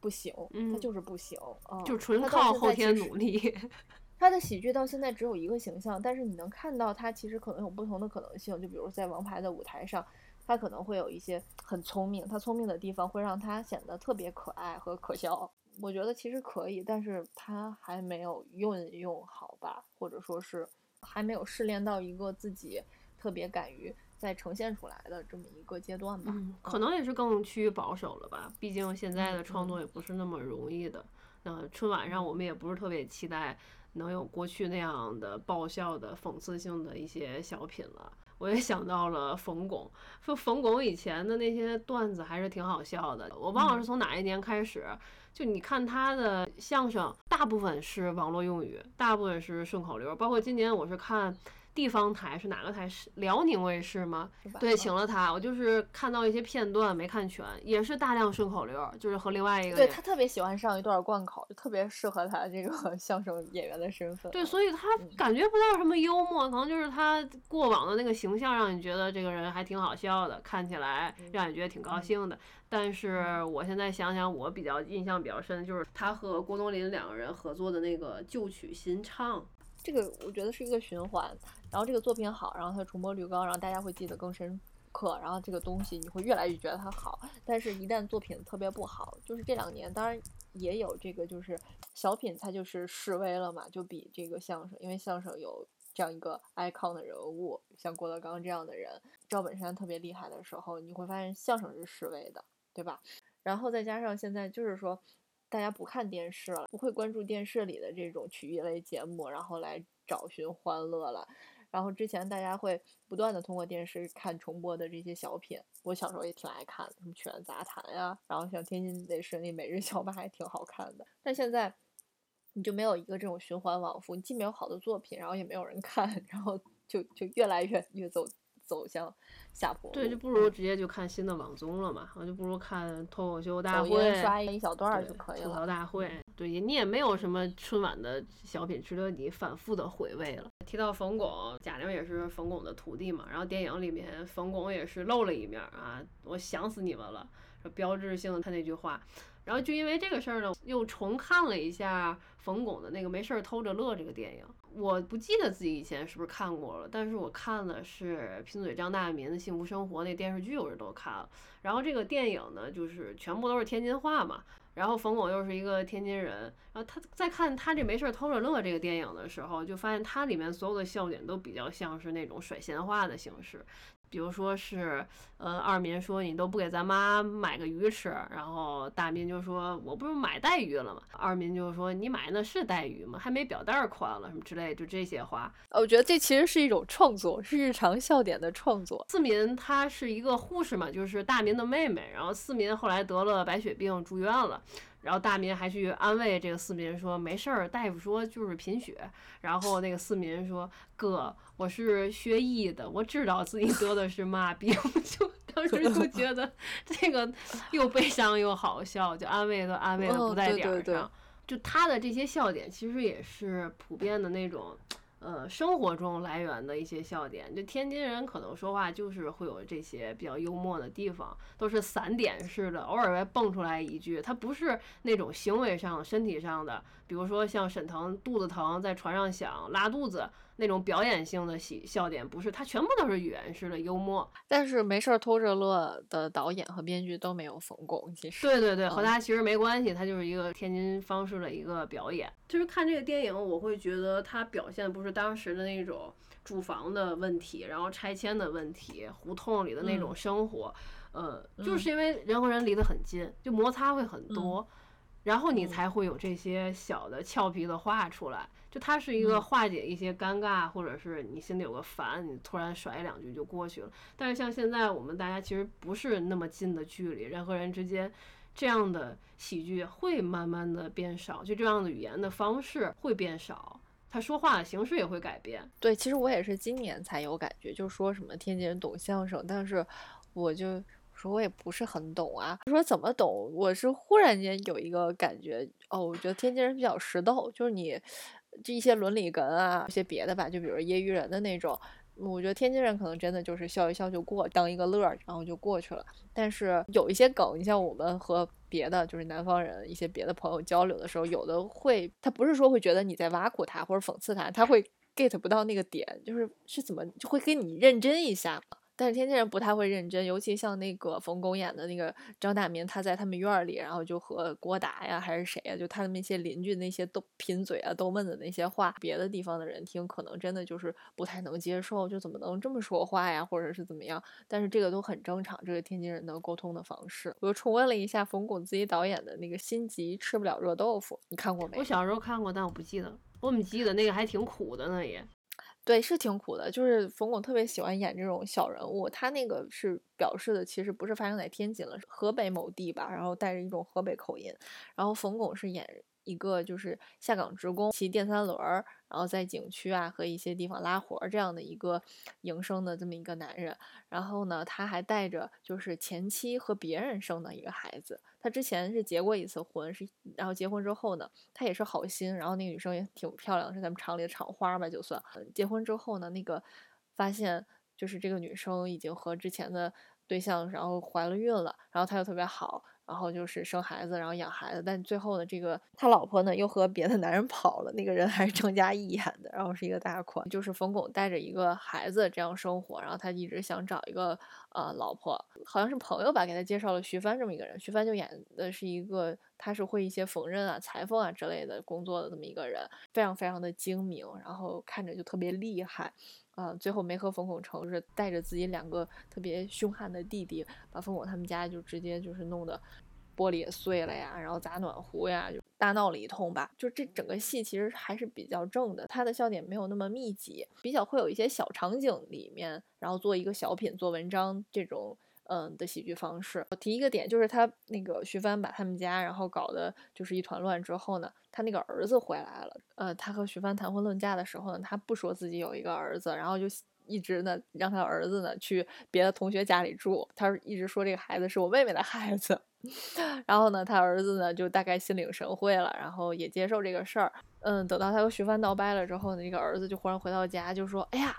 不行，她就是不行，就纯靠后天努力。他的喜剧到现在只有一个形象，但是你能看到他其实可能有不同的可能性，就比如在王牌的舞台上。他可能会有一些很聪明，他聪明的地方会让他显得特别可爱和可笑。我觉得其实可以，但是他还没有运用好吧，或者说是还没有试炼到一个自己特别敢于再呈现出来的这么一个阶段吧。嗯，可能也是更趋于保守了吧，毕竟现在的创作也不是那么容易的。那春晚上我们也不是特别期待能有过去那样的爆笑的讽刺性的一些小品了。我也想到了冯巩，说冯巩以前的那些段子还是挺好笑的。我忘了是从哪一年开始，就你看他的相声，大部分是网络用语，大部分是顺口溜，包括今年我是看。地方台是哪个台？是辽宁卫视吗？对，请了他。我就是看到一些片段，没看全，也是大量顺口溜，就是和另外一个。对他特别喜欢上一段贯口，就特别适合他这个 相声演员的身份。对，所以他感觉不到什么幽默，可能就是他过往的那个形象让你觉得这个人还挺好笑的，看起来让你觉得挺高兴的。但是我现在想想，我比较印象比较深的就是他和郭冬临两个人合作的那个旧曲新唱。这个我觉得是一个循环，然后这个作品好，然后它的重播率高，然后大家会记得更深刻，然后这个东西你会越来越觉得它好。但是，一旦作品特别不好，就是这两年，当然也有这个，就是小品它就是示威了嘛，就比这个相声，因为相声有这样一个 icon 的人物，像郭德纲这样的人，赵本山特别厉害的时候，你会发现相声是示威的，对吧？然后再加上现在就是说。大家不看电视了，不会关注电视里的这种曲艺类节目，然后来找寻欢乐了。然后之前大家会不断的通过电视看重播的这些小品，我小时候也挺爱看，什么曲苑杂谈呀，然后像天津卫视那每日小吧还挺好看的。但现在你就没有一个这种循环往复，你既没有好的作品，然后也没有人看，然后就就越来越越走。走向下坡，对，就不如直接就看新的网综了嘛，我就不如看脱口秀大会，刷一小段就可以了。吐槽大会，对，你也没有什么春晚的小品值得你反复的回味了。提到冯巩，贾玲也是冯巩的徒弟嘛，然后电影里面冯巩也是露了一面啊，我想死你们了，标志性的他那句话。然后就因为这个事儿呢，又重看了一下冯巩的那个《没事儿偷着乐》这个电影。我不记得自己以前是不是看过了，但是我看的是贫嘴张大民的《幸福生活》那电视剧，我是都看了。然后这个电影呢，就是全部都是天津话嘛。然后冯巩又是一个天津人，然后他在看他这《没事儿偷着乐》这个电影的时候，就发现它里面所有的笑点都比较像是那种甩闲话的形式。比如说是，呃，二民说你都不给咱妈买个鱼吃，然后大民就说我不是买带鱼了吗？二民就说你买那是带鱼吗？还没表带宽了什么之类，就这些话。呃我觉得这其实是一种创作，是日常笑点的创作。四民她是一个护士嘛，就是大民的妹妹，然后四民后来得了白血病住院了。然后大民还去安慰这个四民说没事儿，大夫说就是贫血。然后那个四民说哥，我是学医的，我知道自己得的是嘛病。就当时就觉得这个又悲伤又好笑，就安慰都安慰的不在点儿上。就他的这些笑点其实也是普遍的那种。呃，生活中来源的一些笑点，就天津人可能说话就是会有这些比较幽默的地方，都是散点式的，偶尔会蹦出来一句，他不是那种行为上、身体上的，比如说像沈腾肚子疼在船上想拉肚子。那种表演性的喜笑点不是，它全部都是语言式的幽默。但是没事儿偷着乐的导演和编剧都没有冯巩，其实对对对，和他其实没关系，他就是一个天津方式的一个表演。就是看这个电影，我会觉得他表现不是当时的那种住房的问题，然后拆迁的问题，胡同里的那种生活，呃，就是因为人和人离得很近，就摩擦会很多，然后你才会有这些小的俏皮的话出来。就它是一个化解一些尴尬，或者是你心里有个烦，你突然甩两句就过去了。但是像现在我们大家其实不是那么近的距离，人和人之间这样的喜剧会慢慢的变少，就这样的语言的方式会变少，他说话的形式也会改变。对，其实我也是今年才有感觉，就说什么天津人懂相声，但是我就说我也不是很懂啊。他说怎么懂？我是忽然间有一个感觉，哦，我觉得天津人比较实逗，就是你。这一些伦理梗啊，一些别的吧，就比如业余人的那种，我觉得天津人可能真的就是笑一笑就过，当一个乐儿，然后就过去了。但是有一些梗，你像我们和别的就是南方人一些别的朋友交流的时候，有的会他不是说会觉得你在挖苦他或者讽刺他，他会 get 不到那个点，就是是怎么就会跟你认真一下。但是天津人不太会认真，尤其像那个冯巩演的那个张大民，他在他们院儿里，然后就和郭达呀还是谁呀，就他们那些邻居那些都贫嘴啊、逗闷子那些话，别的地方的人听可能真的就是不太能接受，就怎么能这么说话呀，或者是怎么样？但是这个都很正常，这个天津人的沟通的方式。我又重温了一下冯巩自己导演的那个心急《吃不了热豆腐》，你看过没？我小时候看过，但我不记得。我怎么记得那个还挺苦的呢？也。对，是挺苦的。就是冯巩特别喜欢演这种小人物，他那个是表示的，其实不是发生在天津了，河北某地吧，然后带着一种河北口音。然后冯巩是演。一个就是下岗职工骑电三轮儿，然后在景区啊和一些地方拉活儿这样的一个营生的这么一个男人。然后呢，他还带着就是前妻和别人生的一个孩子。他之前是结过一次婚，是然后结婚之后呢，他也是好心，然后那个女生也挺漂亮，是咱们厂里的厂花吧，就算。结婚之后呢，那个发现就是这个女生已经和之前的对象然后怀了孕了，然后他又特别好。然后就是生孩子，然后养孩子，但最后呢，这个他老婆呢又和别的男人跑了，那个人还是张嘉译演的，然后是一个大款，就是冯巩带着一个孩子这样生活，然后他一直想找一个呃老婆，好像是朋友吧，给他介绍了徐帆这么一个人，徐帆就演的是一个他是会一些缝纫啊、裁缝啊之类的工作的这么一个人，非常非常的精明，然后看着就特别厉害。啊，最后没和冯巩成，是带着自己两个特别凶悍的弟弟，把冯巩他们家就直接就是弄得玻璃也碎了呀，然后砸暖壶呀，就大闹了一通吧。就这整个戏其实还是比较正的，他的笑点没有那么密集，比较会有一些小场景里面，然后做一个小品、做文章这种。嗯的喜剧方式，我提一个点，就是他那个徐帆把他们家然后搞得就是一团乱之后呢，他那个儿子回来了。呃，他和徐帆谈婚论嫁的时候呢，他不说自己有一个儿子，然后就一直呢让他儿子呢去别的同学家里住，他一直说这个孩子是我妹妹的孩子。然后呢，他儿子呢就大概心领神会了，然后也接受这个事儿。嗯，等到他和徐帆闹掰了之后呢，这个儿子就忽然回到家就说：“哎呀。”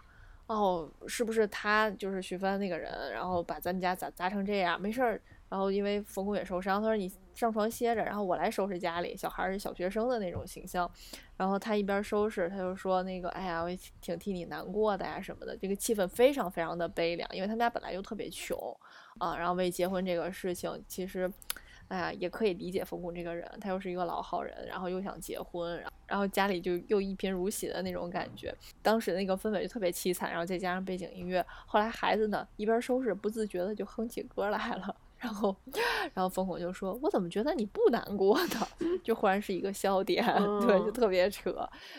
哦，是不是他就是徐帆那个人？然后把咱们家砸砸成这样，没事儿。然后因为冯巩也受伤，他说你上床歇着，然后我来收拾家里。小孩儿是小学生的那种形象。然后他一边收拾，他就说那个，哎呀，我也挺替你难过的呀什么的。这个气氛非常非常的悲凉，因为他们家本来就特别穷啊。然后为结婚这个事情，其实。哎呀，也可以理解冯巩这个人，他又是一个老好人，然后又想结婚，然后家里就又一贫如洗的那种感觉，当时那个氛围就特别凄惨，然后再加上背景音乐，后来孩子呢一边收拾，不自觉的就哼起歌来了。然后，然后烽火就说：“我怎么觉得你不难过呢？” 就忽然是一个笑点，对，就特别扯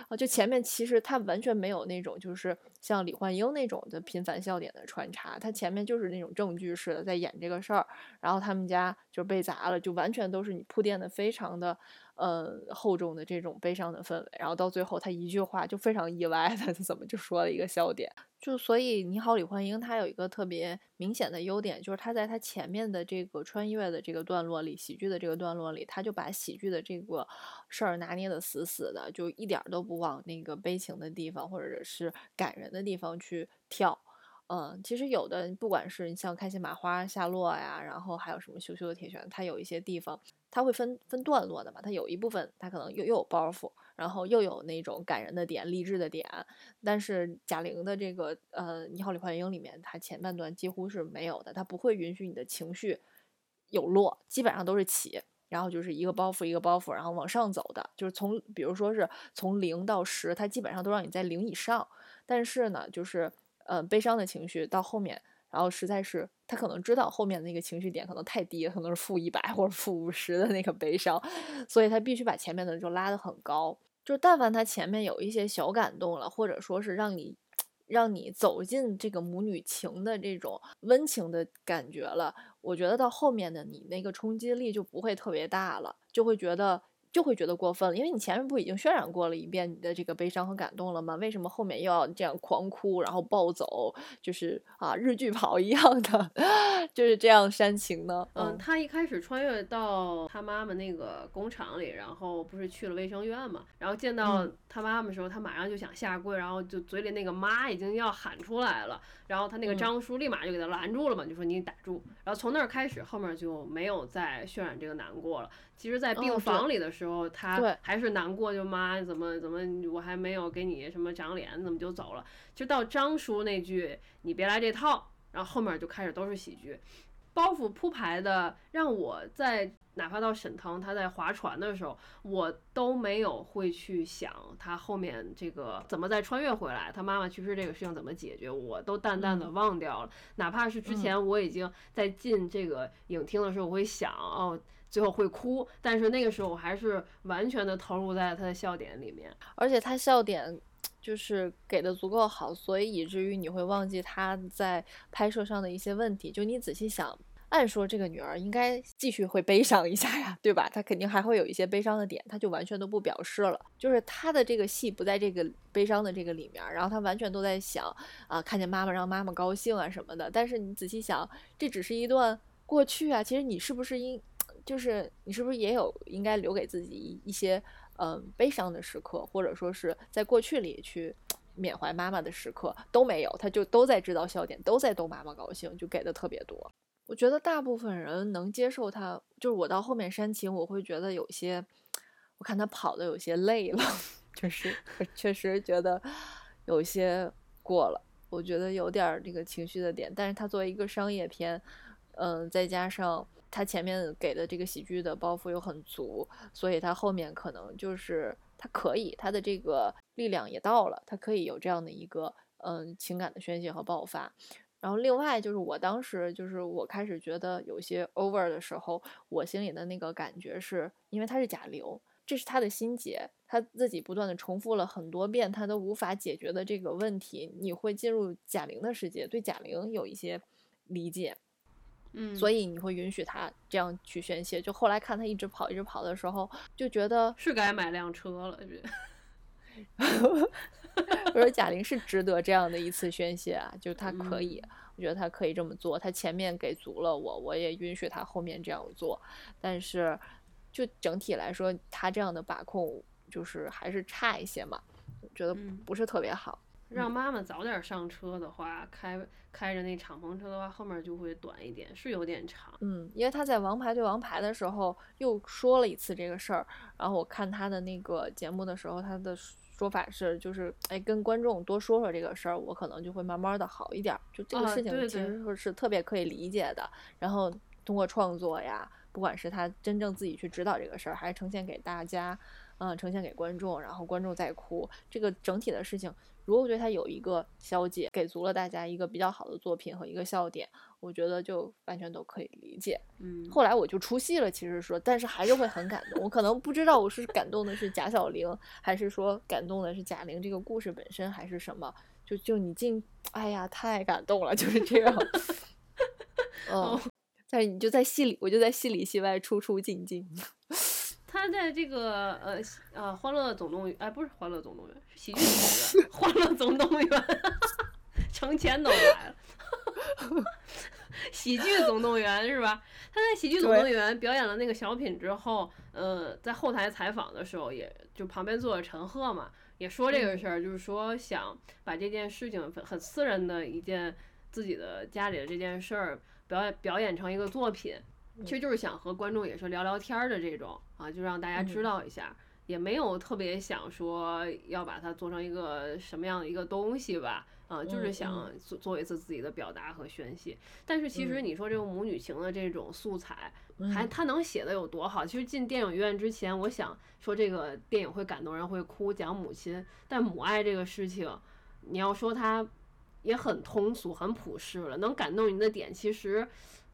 啊！就前面其实他完全没有那种就是像李焕英那种的频繁笑点的穿插，他前面就是那种正剧式的在演这个事儿，然后他们家就被砸了，就完全都是你铺垫的非常的。呃，厚重的这种悲伤的氛围，然后到最后他一句话就非常意外的，他怎么就说了一个笑点？就所以《你好，李焕英》它有一个特别明显的优点，就是他在他前面的这个穿越的这个段落里，喜剧的这个段落里，他就把喜剧的这个事儿拿捏的死死的，就一点都不往那个悲情的地方或者是感人的地方去跳。嗯，其实有的，不管是你像开心麻花、夏洛呀，然后还有什么羞羞的铁拳，它有一些地方，它会分分段落的嘛。它有一部分，它可能又又有包袱，然后又有那种感人的点、励志的点。但是贾玲的这个呃《你好，李焕英》里面，它前半段几乎是没有的，它不会允许你的情绪有落，基本上都是起，然后就是一个包袱一个包袱，然后往上走的，就是从比如说是从零到十，它基本上都让你在零以上。但是呢，就是。呃，悲伤的情绪到后面，然后实在是他可能知道后面那个情绪点可能太低，可能是负一百或者负五十的那个悲伤，所以他必须把前面的就拉得很高。就但凡他前面有一些小感动了，或者说是让你让你走进这个母女情的这种温情的感觉了，我觉得到后面的你那个冲击力就不会特别大了，就会觉得。就会觉得过分了，因为你前面不已经渲染过了一遍你的这个悲伤和感动了吗？为什么后面又要这样狂哭，然后暴走，就是啊日剧跑一样的，就是这样煽情呢？嗯，他一开始穿越到他妈妈那个工厂里，然后不是去了卫生院嘛，然后见到他妈妈的时候，他马上就想下跪，然后就嘴里那个妈已经要喊出来了，然后他那个张叔立马就给他拦住了嘛，就说你打住。然后从那儿开始，后面就没有再渲染这个难过了。其实，在病房里的时候，他还是难过，就妈怎么怎么，我还没有给你什么长脸，怎么就走了？就到张叔那句“你别来这套”，然后后面就开始都是喜剧，包袱铺排的让我在。哪怕到沈腾他在划船的时候，我都没有会去想他后面这个怎么再穿越回来，他妈妈去世这个事情怎么解决，我都淡淡的忘掉了。哪怕是之前我已经在进这个影厅的时候，我会想哦，最后会哭，但是那个时候我还是完全的投入在他的笑点里面，而且他笑点就是给的足够好，所以以至于你会忘记他在拍摄上的一些问题。就你仔细想。按说这个女儿应该继续会悲伤一下呀，对吧？她肯定还会有一些悲伤的点，她就完全都不表示了。就是她的这个戏不在这个悲伤的这个里面，然后她完全都在想啊，看见妈妈让妈妈高兴啊什么的。但是你仔细想，这只是一段过去啊。其实你是不是应，就是你是不是也有应该留给自己一一些嗯悲伤的时刻，或者说是在过去里去缅怀妈妈的时刻都没有，他就都在制造笑点，都在逗妈妈高兴，就给的特别多。我觉得大部分人能接受他，就是我到后面煽情，我会觉得有些，我看他跑的有些累了，就是确实觉得有些过了，我觉得有点这个情绪的点。但是他作为一个商业片，嗯，再加上他前面给的这个喜剧的包袱又很足，所以他后面可能就是他可以，他的这个力量也到了，他可以有这样的一个嗯情感的宣泄和爆发。然后另外就是我当时就是我开始觉得有些 over 的时候，我心里的那个感觉是因为他是贾玲，这是他的心结，他自己不断的重复了很多遍他都无法解决的这个问题，你会进入贾玲的世界，对贾玲有一些理解，嗯，所以你会允许他这样去宣泄。就后来看他一直跑一直跑的时候，就觉得是该买辆车了，这。我说贾玲是值得这样的一次宣泄啊，就是她可以，我觉得她可以这么做。她前面给足了我，我也允许她后面这样做。但是，就整体来说，她这样的把控就是还是差一些嘛，觉得不是特别好。让妈妈早点上车的话，开开着那敞篷车的话，后面就会短一点，是有点长。嗯，因为他在《王牌对王牌》的时候又说了一次这个事儿，然后我看他的那个节目的时候，他的。说法是，就是哎，跟观众多说说这个事儿，我可能就会慢慢的好一点。就这个事情，其实是是特别可以理解的。然后通过创作呀，不管是他真正自己去指导这个事儿，还是呈现给大家。嗯，呈现给观众，然后观众再哭，这个整体的事情，如果对他有一个消解，给足了大家一个比较好的作品和一个笑点，我觉得就完全都可以理解。嗯，后来我就出戏了，其实说，但是还是会很感动。我可能不知道我是感动的是贾小玲，还是说感动的是贾玲这个故事本身，还是什么？就就你进，哎呀，太感动了，就是这样。嗯，但是你就在戏里，我就在戏里戏外出出进进。他在这个呃呃《欢乐总动员》哎，不是《欢乐总动员》，是《喜剧总动员》。《欢乐总动员》成钱都来了，喜剧总动员是吧？他在《喜剧总动员》表演了那个小品之后，呃，在后台采访的时候，也就旁边坐着陈赫嘛，也说这个事儿，就是说想把这件事情很私人的一件自己的家里的这件事儿表演表演成一个作品。其实就是想和观众也是聊聊天的这种啊，就让大家知道一下，也没有特别想说要把它做成一个什么样的一个东西吧，啊，就是想做做一次自己的表达和宣泄。但是其实你说这个母女情的这种素材，还它能写的有多好？其实进电影院之前，我想说这个电影会感动人，会哭，讲母亲，但母爱这个事情，你要说它也很通俗、很普世了，能感动你的点其实。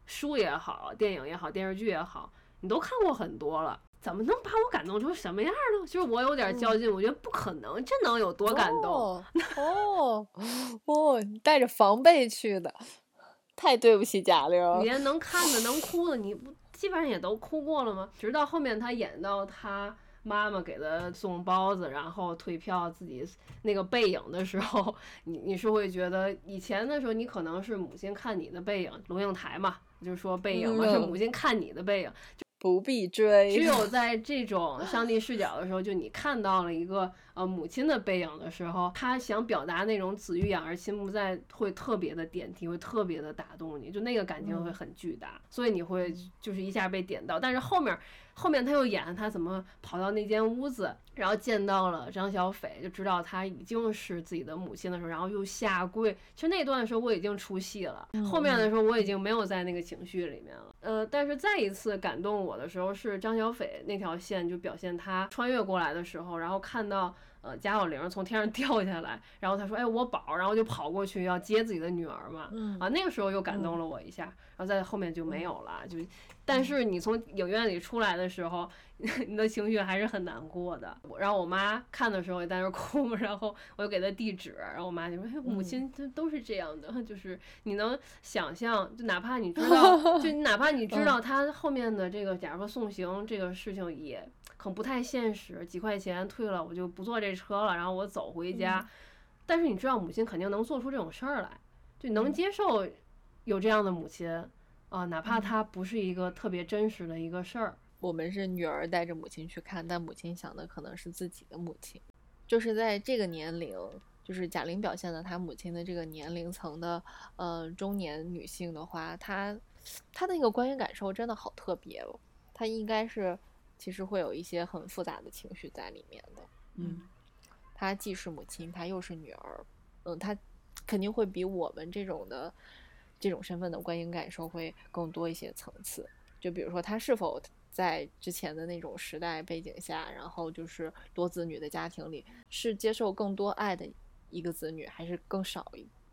书也好，电影也好，电视剧也好，你都看过很多了，怎么能把我感动成什么样呢？就是我有点较劲，我觉得不可能，这能有多感动？哦哦，你带着防备去的，太对不起贾玲。连能看的、能哭的，你不基本上也都哭过了吗？直到后面他演到他。妈妈给他送包子，然后退票自己那个背影的时候，你你是会觉得以前的时候，你可能是母亲看你的背影，龙应台嘛，就是说背影嘛，是母亲看你的背影，就不必追。只有 在这种上帝视角的时候，就你看到了一个呃母亲的背影的时候，他想表达那种子欲养而亲不在，会特别的点题，会特别的打动你，就那个感情会很巨大，所以你会就是一下被点到，但是后面。后面他又演他怎么跑到那间屋子，然后见到了张小斐，就知道他已经是自己的母亲的时候，然后又下跪。其实那段的时候我已经出戏了，后面的时候我已经没有在那个情绪里面了。呃，但是再一次感动我的时候是张小斐那条线，就表现他穿越过来的时候，然后看到。呃，贾小玲从天上掉下来，然后他说：“哎，我宝。”然后就跑过去要接自己的女儿嘛。啊，那个时候又感动了我一下，然后在后面就没有了。就，但是你从影院里出来的时候，你的情绪还是很难过的。然后我妈看的时候也在那 哭，然后我就给她地址，然后我妈就说：“哎，母亲都都是这样的，就是你能想象，就哪怕你知道，就哪怕你知道他后面的这个，假如说送行这个事情也。”可能不太现实，几块钱退了，我就不坐这车了，然后我走回家。但是你知道，母亲肯定能做出这种事儿来，就能接受有这样的母亲啊，哪怕她不是一个特别真实的一个事儿。我们是女儿带着母亲去看，但母亲想的可能是自己的母亲，就是在这个年龄，就是贾玲表现的她母亲的这个年龄层的呃中年女性的话，她她的那个观影感受真的好特别哦，她应该是。其实会有一些很复杂的情绪在里面的，嗯，她既是母亲，她又是女儿，嗯，她肯定会比我们这种的这种身份的观影感受会更多一些层次。就比如说，她是否在之前的那种时代背景下，然后就是多子女的家庭里，是接受更多爱的一个子女，还是更少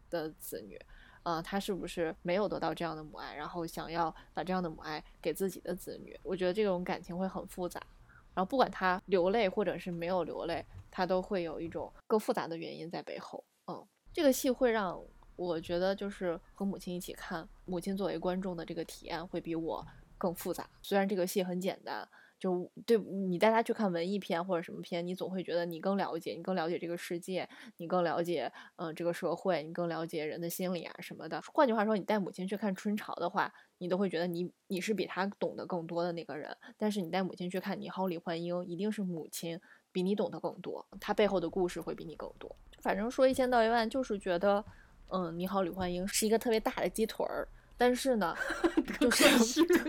的子女？呃，他是不是没有得到这样的母爱，然后想要把这样的母爱给自己的子女？我觉得这种感情会很复杂。然后不管他流泪或者是没有流泪，他都会有一种更复杂的原因在背后。嗯，这个戏会让我觉得就是和母亲一起看，母亲作为观众的这个体验会比我更复杂。虽然这个戏很简单。就对你带他去看文艺片或者什么片，你总会觉得你更了解，你更了解这个世界，你更了解嗯这个社会，你更了解人的心理啊什么的。换句话说，你带母亲去看春潮的话，你都会觉得你你是比他懂得更多的那个人。但是你带母亲去看《你好，李焕英》，一定是母亲比你懂得更多，她背后的故事会比你更多。反正说一千道一万，就是觉得嗯《你好，李焕英》是一个特别大的鸡腿儿，但是呢，就是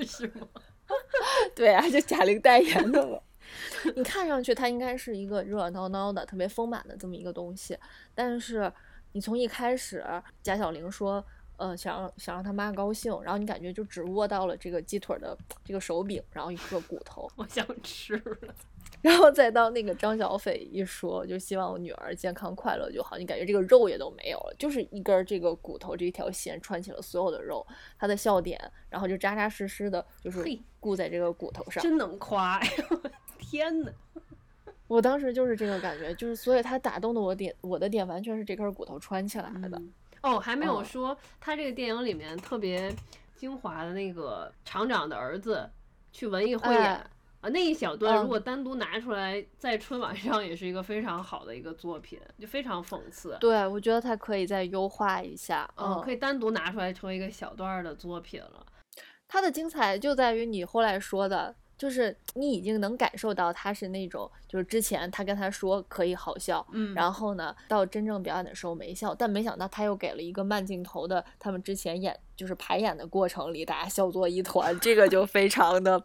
是吗？对啊，就贾玲代言的嘛。你看上去它应该是一个热热闹闹的、特别丰满的这么一个东西，但是你从一开始贾小玲说，呃，想让想让他妈高兴，然后你感觉就只握到了这个鸡腿的这个手柄，然后一个骨头，我想吃了。然后再到那个张小斐一说，就希望我女儿健康快乐就好。你感觉这个肉也都没有了，就是一根这个骨头这一条线穿起了所有的肉。他的笑点，然后就扎扎实实的，就是固在这个骨头上。真能夸呀！天哪！我当时就是这个感觉，就是所以他打动的我点，我的点完全是这根骨头穿起来的。哦，还没有说他这个电影里面特别精华的那个厂长的儿子去文艺汇演。啊，那一小段如果单独拿出来在春晚上，也是一个非常好的一个作品，就非常讽刺。对，我觉得它可以再优化一下，嗯，可以单独拿出来成为一个小段的作品了。它的精彩就在于你后来说的。就是你已经能感受到他是那种，就是之前他跟他说可以好笑，嗯，然后呢，到真正表演的时候没笑，但没想到他又给了一个慢镜头的，他们之前演就是排演的过程里，大家笑作一团，这个就非常的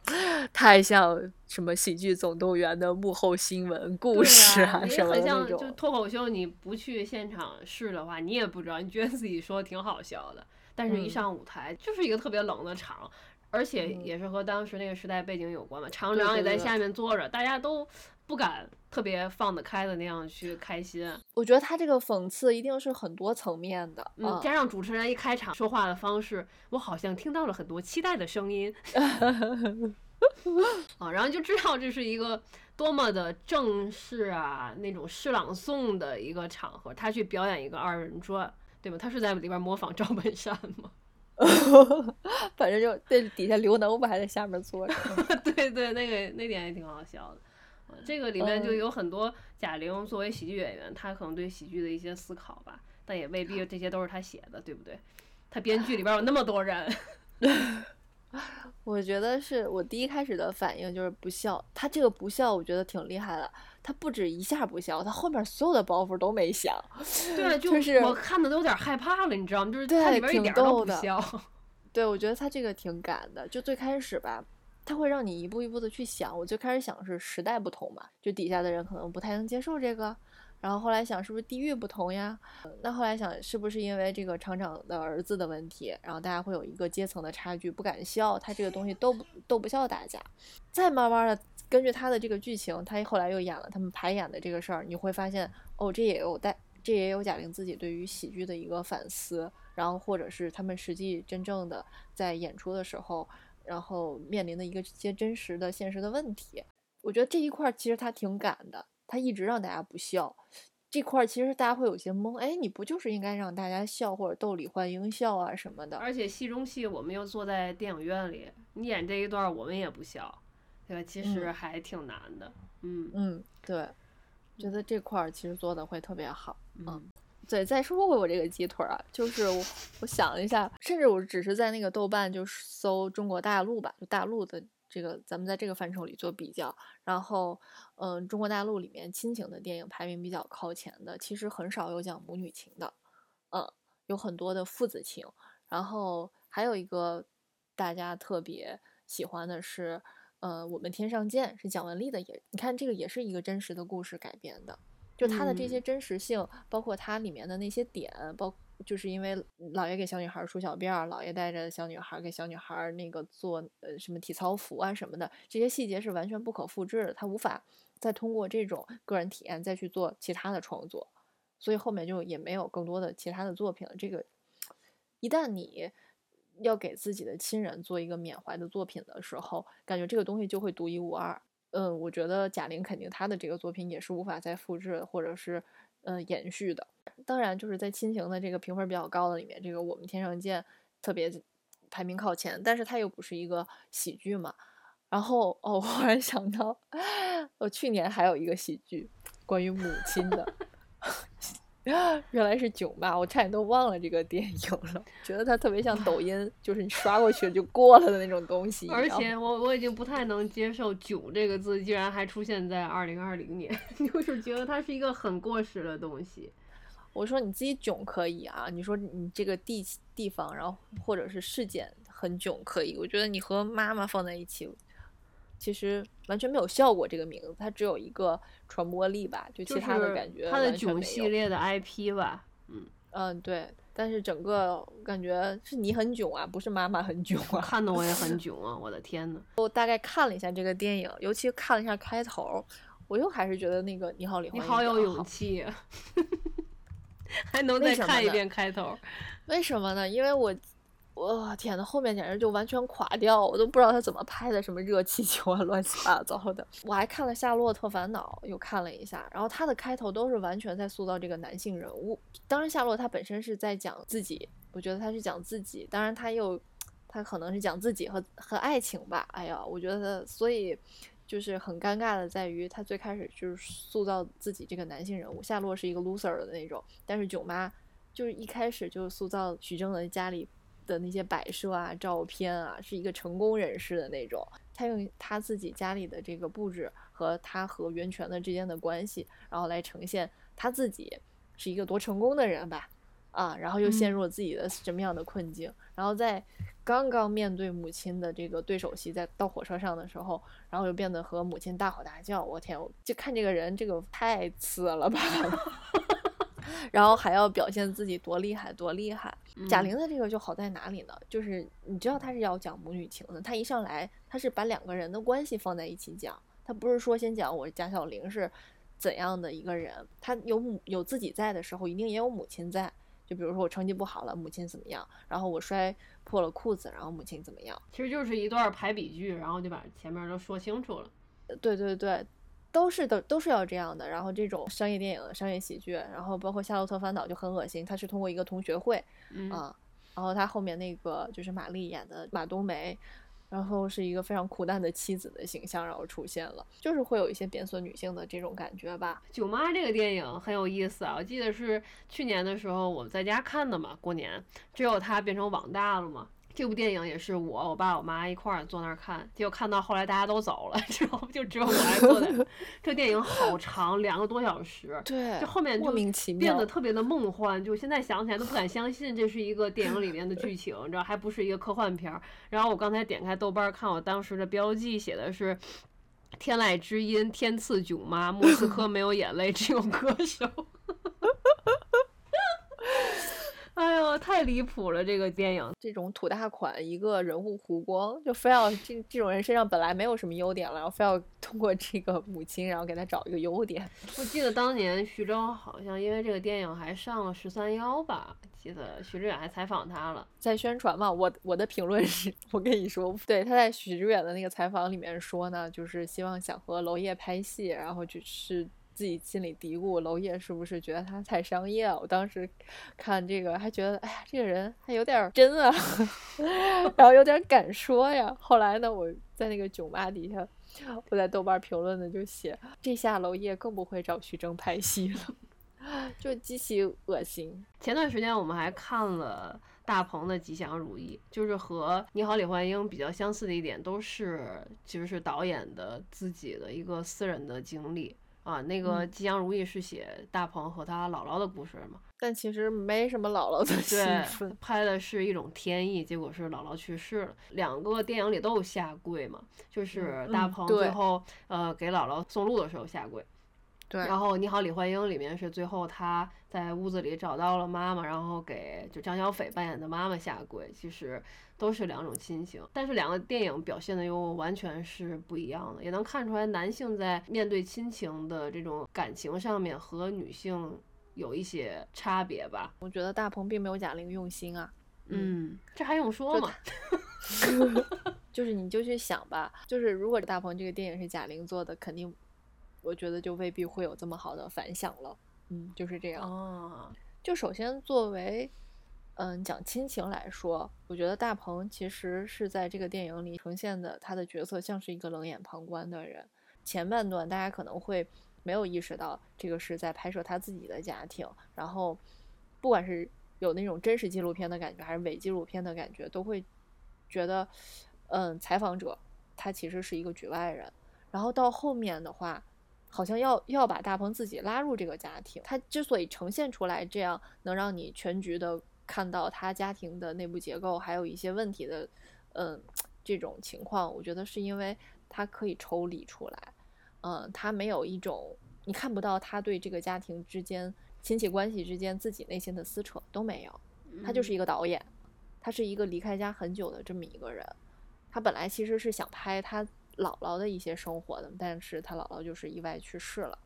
太像什么喜剧总动员的幕后新闻故事啊什么那种。就脱口秀，你不去现场试的话，你也不知道，你觉得自己说挺好笑的，但是一上舞台就是一个特别冷的场。而且也是和当时那个时代背景有关嘛，厂长也在下面坐着，大家都不敢特别放得开的那样去开心。我觉得他这个讽刺一定是很多层面的，嗯，加上主持人一开场说话的方式，我好像听到了很多期待的声音，啊，然后就知道这是一个多么的正式啊，那种诗朗诵的一个场合，他去表演一个二人转，对吧？他是在里边模仿赵本山吗？反正就在底下刘能不还在下面坐着？对对，那个那点也挺好笑的。这个里面就有很多贾玲作为喜剧演员，她可能对喜剧的一些思考吧，但也未必这些都是她写的，对不对？她编剧里边有那么多人。我觉得是我第一开始的反应就是不笑，她这个不笑我觉得挺厉害的。他不止一下不笑，他后面所有的包袱都没想。对，就是我看的都有点害怕了，你知道吗？就是他里边一点都不笑。对，我觉得他这个挺敢的。就最开始吧，他会让你一步一步的去想。我最开始想是时代不同嘛，就底下的人可能不太能接受这个。然后后来想是不是地域不同呀？那后来想是不是因为这个厂长的儿子的问题，然后大家会有一个阶层的差距，不敢笑他这个东西逗不逗不笑大家。再慢慢的根据他的这个剧情，他后来又演了他们排演的这个事儿，你会发现哦，这也有带，这也有贾玲自己对于喜剧的一个反思，然后或者是他们实际真正的在演出的时候，然后面临的一个些真实的现实的问题。我觉得这一块其实他挺敢的。他一直让大家不笑，这块儿其实大家会有些懵。哎，你不就是应该让大家笑或者逗李焕英笑啊什么的？而且戏中戏我们又坐在电影院里，你演这一段我们也不笑，对吧？其实还挺难的。嗯嗯，对，觉得这块儿其实做的会特别好。嗯，对。再说回我这个鸡腿啊，就是我我想了一下，甚至我只是在那个豆瓣就搜中国大陆吧，就大陆的。这个咱们在这个范畴里做比较，然后，嗯，中国大陆里面亲情的电影排名比较靠前的，其实很少有讲母女情的，嗯，有很多的父子情，然后还有一个大家特别喜欢的是，呃，我们天上见是蒋雯丽的，也你看这个也是一个真实的故事改编的，就它的这些真实性，包括它里面的那些点，包。就是因为姥爷给小女孩梳小辫儿，姥爷带着小女孩给小女孩那个做呃什么体操服啊什么的，这些细节是完全不可复制的，他无法再通过这种个人体验再去做其他的创作，所以后面就也没有更多的其他的作品了。这个一旦你要给自己的亲人做一个缅怀的作品的时候，感觉这个东西就会独一无二。嗯，我觉得贾玲肯定她的这个作品也是无法再复制或者是嗯延续的。当然，就是在亲情的这个评分比较高的里面，这个《我们天上见》特别排名靠前，但是它又不是一个喜剧嘛。然后哦，我忽然想到，我去年还有一个喜剧，关于母亲的。原来是囧吧，我差点都忘了这个电影了。觉得它特别像抖音，就是你刷过去就过了的那种东西。而且我我已经不太能接受“囧”这个字，居然还出现在二零二零年，就是觉得它是一个很过时的东西。我说你自己囧可以啊，你说你这个地地方，然后或者是事件很囧可以。我觉得你和妈妈放在一起。其实完全没有效果，这个名字它只有一个传播力吧，就其他的感觉它的囧系列的 IP 吧，嗯嗯对，但是整个感觉是你很囧啊，不是妈妈很囧啊，看的我也很 囧啊，我的天呐。我大概看了一下这个电影，尤其看了一下开头，我又还是觉得那个你好李你好有勇气，还能再看一遍开头，为什么呢？因为我。我天呐，后面简直就完全垮掉，我都不知道他怎么拍的，什么热气球啊，乱七八糟的。我还看了《夏洛特烦恼》，又看了一下，然后他的开头都是完全在塑造这个男性人物。当然，夏洛他本身是在讲自己，我觉得他是讲自己，当然他又他可能是讲自己和和爱情吧。哎呀，我觉得所以就是很尴尬的在于，他最开始就是塑造自己这个男性人物，夏洛是一个 loser 的那种，但是囧妈就是一开始就塑造徐峥的家里。的那些摆设啊、照片啊，是一个成功人士的那种。他用他自己家里的这个布置和他和源泉的之间的关系，然后来呈现他自己是一个多成功的人吧。啊，然后又陷入了自己的什么样的困境？然后在刚刚面对母亲的这个对手戏，在到火车上的时候，然后又变得和母亲大吼大叫。我天，我就看这个人，这个太次了吧！然后还要表现自己多厉害，多厉害。贾玲的这个就好在哪里呢？就是你知道她是要讲母女情的，她一上来她是把两个人的关系放在一起讲，她不是说先讲我贾小玲是怎样的一个人，她有母有自己在的时候，一定也有母亲在。就比如说我成绩不好了，母亲怎么样？然后我摔破了裤子，然后母亲怎么样？其实就是一段排比句，然后就把前面都说清楚了。对对对。都是都，都是要这样的。然后这种商业电影、商业喜剧，然后包括《夏洛特烦恼》就很恶心。它是通过一个同学会啊，然后他后面那个就是玛丽演的马冬梅，然后是一个非常苦难的妻子的形象，然后出现了，就是会有一些贬损女性的这种感觉吧。囧妈这个电影很有意思啊，我记得是去年的时候我们在家看的嘛，过年只有它变成网大了嘛。这部电影也是我、我爸、我妈一块儿坐那儿看，结果看到后来大家都走了 之后，就只有我还坐在。这电影好长，两个多小时。对，就后面就变得特别的梦幻，就现在想起来都不敢相信这是一个电影里面的剧情，你知道，还不是一个科幻片儿。然后我刚才点开豆瓣儿看，我当时的标记写的是“天籁之音，天赐囧妈，莫斯科没有眼泪，只有歌手”。哎呦，太离谱了！这个电影，这种土大款一个人物弧光，就非要这这种人身上本来没有什么优点了，然后非要通过这个母亲，然后给他找一个优点。我记得当年徐峥好像因为这个电影还上了十三幺吧，记得徐志远还采访他了。在宣传嘛，我我的评论是，我跟你说，对他在许志远的那个采访里面说呢，就是希望想和娄烨拍戏，然后就是自己心里嘀咕，娄烨是不是觉得他太商业了？我当时看这个还觉得，哎呀，这个人还有点真啊，然后有点敢说呀。后来呢，我在那个囧妈底下，我在豆瓣评论的就写，这下娄烨更不会找徐峥拍戏了，就极其恶心。前段时间我们还看了大鹏的《吉祥如意》，就是和《你好，李焕英》比较相似的一点，都是其实是导演的自己的一个私人的经历啊。那个《吉祥如意》是写大鹏和他姥姥的故事嘛，但其实没什么姥姥的戏对份，，拍的是一种天意，结果是姥姥去世了。两个电影里都有下跪嘛，就是大鹏最后、呃给姥姥送路的时候下跪。对然后《你好，李焕英》里面是最后他在屋子里找到了妈妈，然后给就张小斐扮演的妈妈下跪，其实都是两种亲情，但是两个电影表现的又完全是不一样的，也能看出来男性在面对亲情的这种感情上面和女性有一些差别吧。我觉得大鹏并没有贾玲用心啊。嗯，这还用说吗？就是你就去想吧，就是如果大鹏这个电影是贾玲做的，肯定我觉得就未必会有这么好的反响了。嗯，就是这样。哦，就首先作为嗯讲亲情来说，我觉得大鹏其实是在这个电影里呈现的他的角色像是一个冷眼旁观的人。前半段大家可能会没有意识到这个是在拍摄他自己的家庭，然后不管是有那种真实纪录片的感觉，还是伪纪录片的感觉，都会觉得，嗯，采访者他其实是一个局外人。然后到后面的话，好像要要把大鹏自己拉入这个家庭。他之所以呈现出来这样，能让你全局的看到他家庭的内部结构，还有一些问题的，嗯，这种情况，我觉得是因为他可以抽离出来，嗯，他没有一种你看不到他对这个家庭之间亲戚关系之间自己内心的撕扯都没有，他就是一个导演，他是一个离开家很久的这么一个人，他本来其实是想拍他姥姥的一些生活的，但是他姥姥就是意外去世了，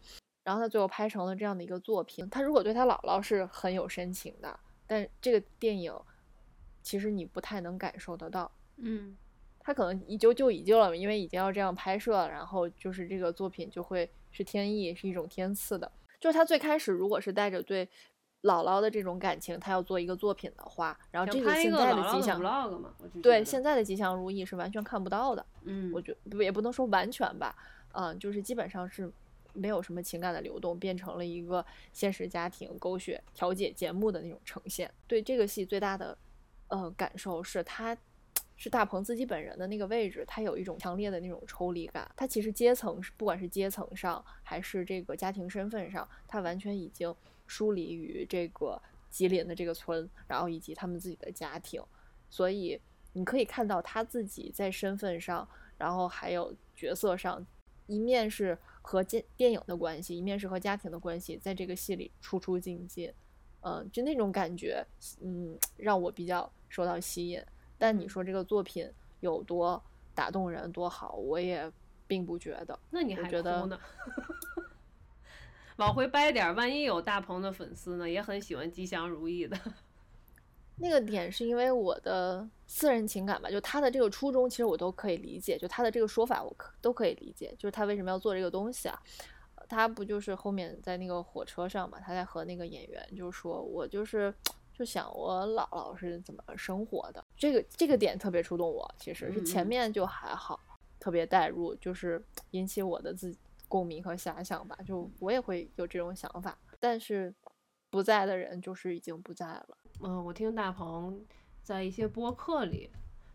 然后他最后拍成了这样的一个作品。他如果对他姥姥是很有深情的，但这个电影其实你不太能感受得到。嗯他可能一就就一揪了，因为已经要这样拍摄了，然后就是这个作品就会是天意，是一种天赐的。就是他最开始如果是带着对姥姥的这种感情，他要做一个作品的话，然后这个现在的的吉祥对现在的吉祥如意是完全看不到的。嗯，我觉不也不能说完全吧，嗯，就是基本上是没有什么情感的流动，变成了一个现实家庭狗血调解节目的那种呈现。对这个戏最大的呃感受是他。是大鹏自己本人的那个位置，他有一种强烈的那种抽离感。他其实阶层是，不管是阶层上还是这个家庭身份上，他完全已经疏离于这个吉林的这个村，然后以及他们自己的家庭。所以你可以看到他自己在身份上，然后还有角色上，一面是和电电影的关系，一面是和家庭的关系，在这个戏里出出进进，嗯、就那种感觉，嗯，让我比较受到吸引。但你说这个作品有多打动人、多好，我也并不觉得。那你还觉得？往回掰点儿，万一有大鹏的粉丝呢，也很喜欢吉祥如意的。那个点是因为我的私人情感吧，就他的这个初衷，其实我都可以理解，就他的这个说法我可都可以理解，就是他为什么要做这个东西啊？呃他不就是后面在那个火车上嘛，他在和那个演员就说，我就是就想我姥姥是怎么生活的，这个这个点特别触动我，其实是前面就还好，特别带入，就是引起我的自共鸣和遐想吧，就我也会有这种想法，但是不在的人就是已经不在了。嗯，我听大鹏在一些播客里，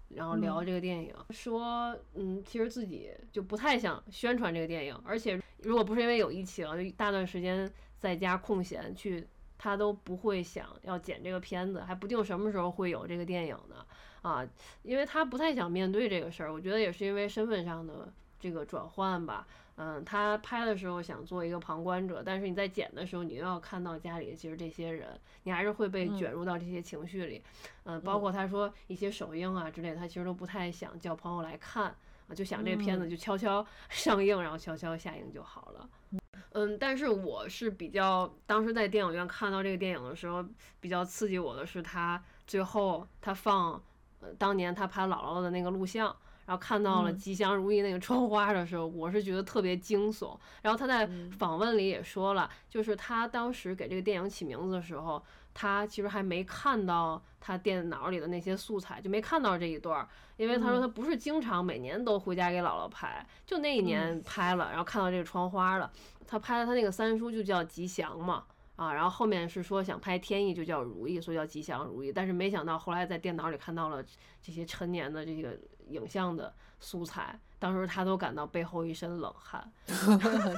然后聊这个电影，说嗯，其实自己就不太想宣传这个电影，而且如果不是因为有疫情，就大段时间在家空闲去。他都不会想要剪这个片子，还不定什么时候会有这个电影呢啊！因为他不太想面对这个事儿，我觉得也是因为身份上的这个转换吧。嗯，他拍的时候想做一个旁观者，但是你在剪的时候，你又要看到家里其实这些人，你还是会被卷入到这些情绪里。嗯，包括他说一些首映啊之类，他其实都不太想叫朋友来看啊，就想这片子就悄悄 上映，然后悄悄下映就好了。嗯，但是我是比较当时在电影院看到这个电影的时候，比较刺激我的是他最后他放，呃，当年他拍姥姥的那个录像。然后看到了吉祥如意那个窗花的时候，我是觉得特别惊悚。然后他在访问里也说了，就是他当时给这个电影起名字的时候，他其实还没看到他电脑里的那些素材，就没看到这一段儿。因为他说他不是经常每年都回家给姥姥拍，就那一年拍了，然后看到这个窗花了。他拍的他那个三叔就叫吉祥嘛。啊，然后后面是说想拍天意就叫如意，所以叫吉祥如意。但是没想到后来在电脑里看到了这些陈年的这个影像的素材，当时他都感到背后一身冷汗。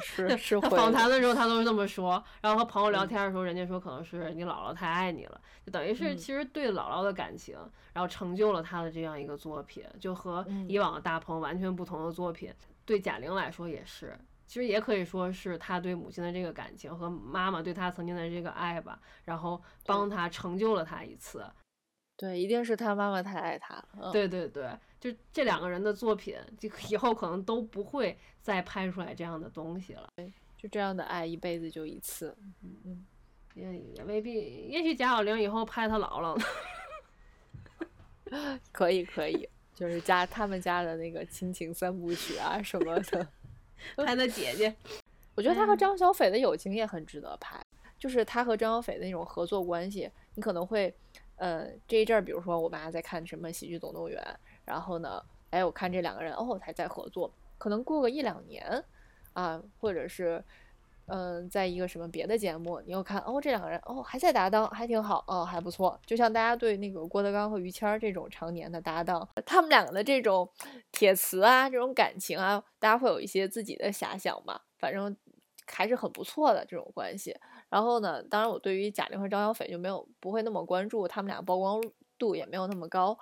是 是，他访谈的时候他都是这么说。然后和朋友聊天的时候，人家说可能是你姥姥太爱你了，就等于是其实对姥姥的感情，然后成就了他的这样一个作品，就和以往的大鹏完全不同的作品。对贾玲来说也是。其实也可以说是他对母亲的这个感情和妈妈对他曾经的这个爱吧，然后帮他成就了他一次。对，一定是他妈妈太爱他了。对对对，就这两个人的作品，就以后可能都不会再拍出来这样的东西了。就这样的爱，一辈子就一次。嗯嗯，也也未必，也许贾小玲以后拍他姥姥呢。可以可以，就是家他们家的那个亲情三部曲啊什么的。拍的姐姐，我觉得他和张小斐的友情也很值得拍。就是他和张小斐的那种合作关系，你可能会，呃，这一阵儿，比如说我妈在看什么《喜剧总动员》，然后呢，哎，我看这两个人哦，还在合作。可能过个一两年，啊，或者是。嗯，在一个什么别的节目，你又看哦，这两个人哦还在搭档，还挺好哦，还不错。就像大家对那个郭德纲和于谦这种常年的搭档，他们两个的这种铁磁啊，这种感情啊，大家会有一些自己的遐想嘛。反正还是很不错的这种关系。然后呢，当然我对于贾玲和张小斐就没有不会那么关注，他们俩曝光度也没有那么高。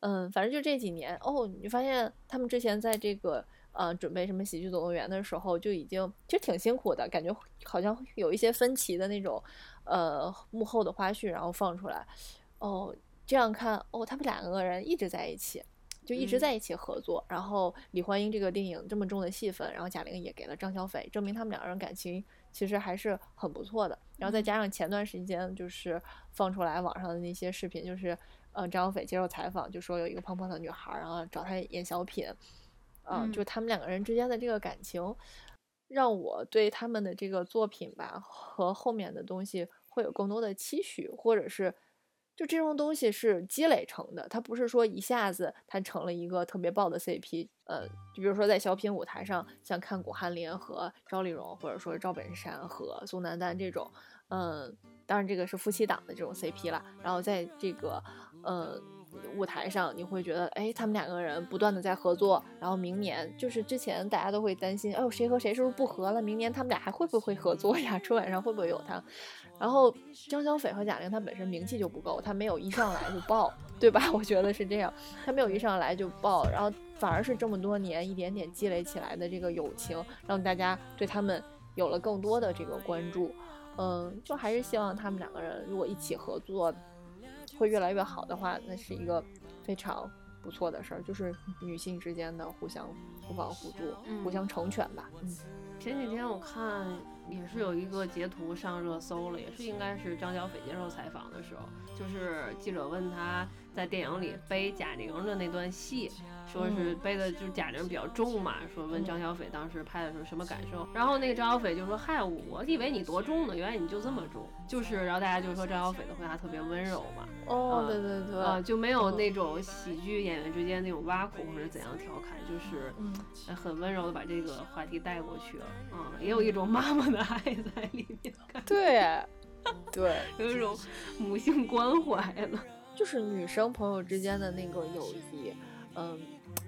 嗯，反正就这几年哦，你发现他们之前在这个。呃，准备什么喜剧总动员的时候就已经其实挺辛苦的，感觉好像有一些分歧的那种，呃，幕后的花絮，然后放出来。哦，这样看，哦，他们两个人一直在一起，就一直在一起合作。然后李焕英这个电影这么重的戏份，然后贾玲也给了张小斐，证明他们两个人感情其实还是很不错的。然后再加上前段时间就是放出来网上的那些视频，就是呃张小斐接受采访就说有一个胖胖的女孩，然后找他演小品。嗯，就他们两个人之间的这个感情，让我对他们的这个作品吧和后面的东西会有更多的期许，或者是就这种东西是积累成的，它不是说一下子它成了一个特别爆的 CP。呃，就比如说在小品舞台上，像看古汉林和赵丽蓉，或者说赵本山和宋丹丹这种，嗯，当然这个是夫妻档的这种 CP 了。然后在这个，呃。舞台上你会觉得，哎，他们两个人不断的在合作，然后明年就是之前大家都会担心，哎，谁和谁是不是不和了？明年他们俩还会不会合作呀？春晚上会不会有他？然后张小斐和贾玲，她本身名气就不够，她没有一上来就爆，对吧？我觉得是这样，她没有一上来就爆，然后反而是这么多年一点点积累起来的这个友情，让大家对他们有了更多的这个关注。嗯，就还是希望他们两个人如果一起合作。会越来越好的话，那是一个非常不错的事儿，就是女性之间的互相互帮互助，互相成全吧。嗯，前几天我看也是有一个截图上热搜了，也是应该是张小斐接受采访的时候，就是记者问他。在电影里背贾玲的那段戏，说是背的就是贾玲比较重嘛，说问张小斐当时拍的时候什么感受，然后那个张小斐就说：“嗨，我以为你多重呢，原来你就这么重。”就是，然后大家就说张小斐的回答特别温柔嘛。哦，对对对，啊，就没有那种喜剧演员之间那种挖苦或者怎样调侃，就是很温柔的把这个话题带过去了。嗯，也有一种妈妈的爱在里面。对，对，有一种母性关怀了。就是女生朋友之间的那个友谊，嗯，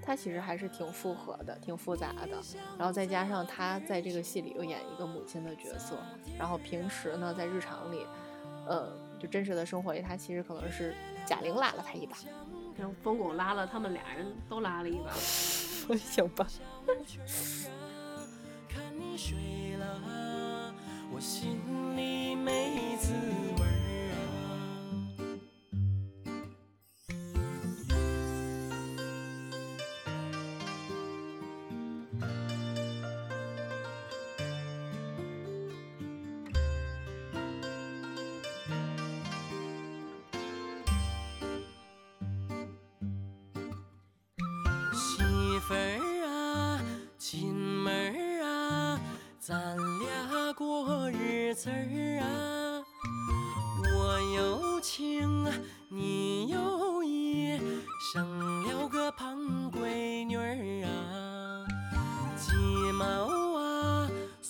它其实还是挺复合的，挺复杂的。然后再加上她在这个戏里又演一个母亲的角色，然后平时呢，在日常里，呃，就真实的生活里，她其实可能是贾玲拉了她一把，然后冯巩拉了他们俩人都拉了一把，行吧。我心里没滋味。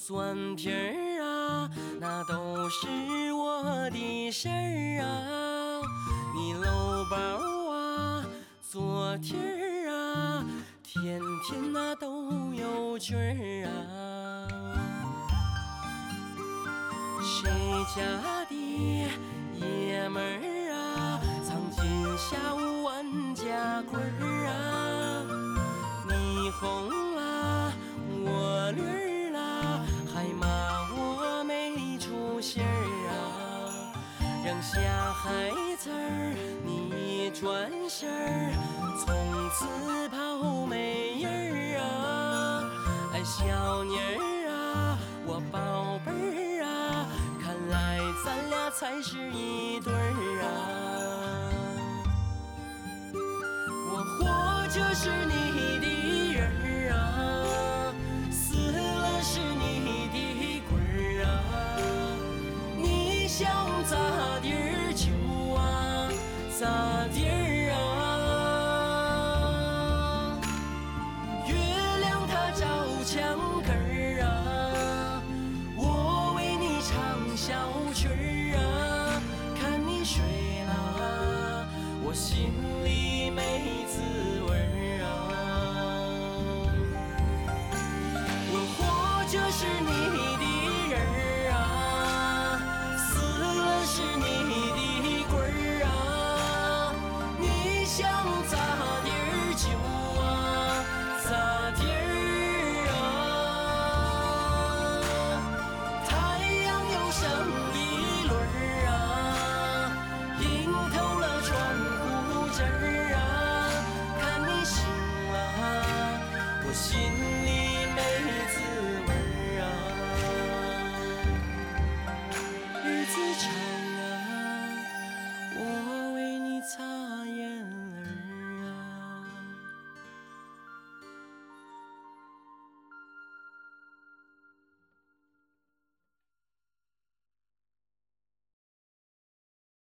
蒜皮儿啊，那都是我的事儿啊。你搂包啊，做梯儿啊，天天那、都有趣儿啊。谁家的爷们儿啊，藏进下午万家棍儿啊，你哄。小孩子儿，你一转身儿，从此跑没影儿啊！哎，小妮儿啊，我宝贝儿啊，看来咱俩才是一对儿啊！我活着是你。啊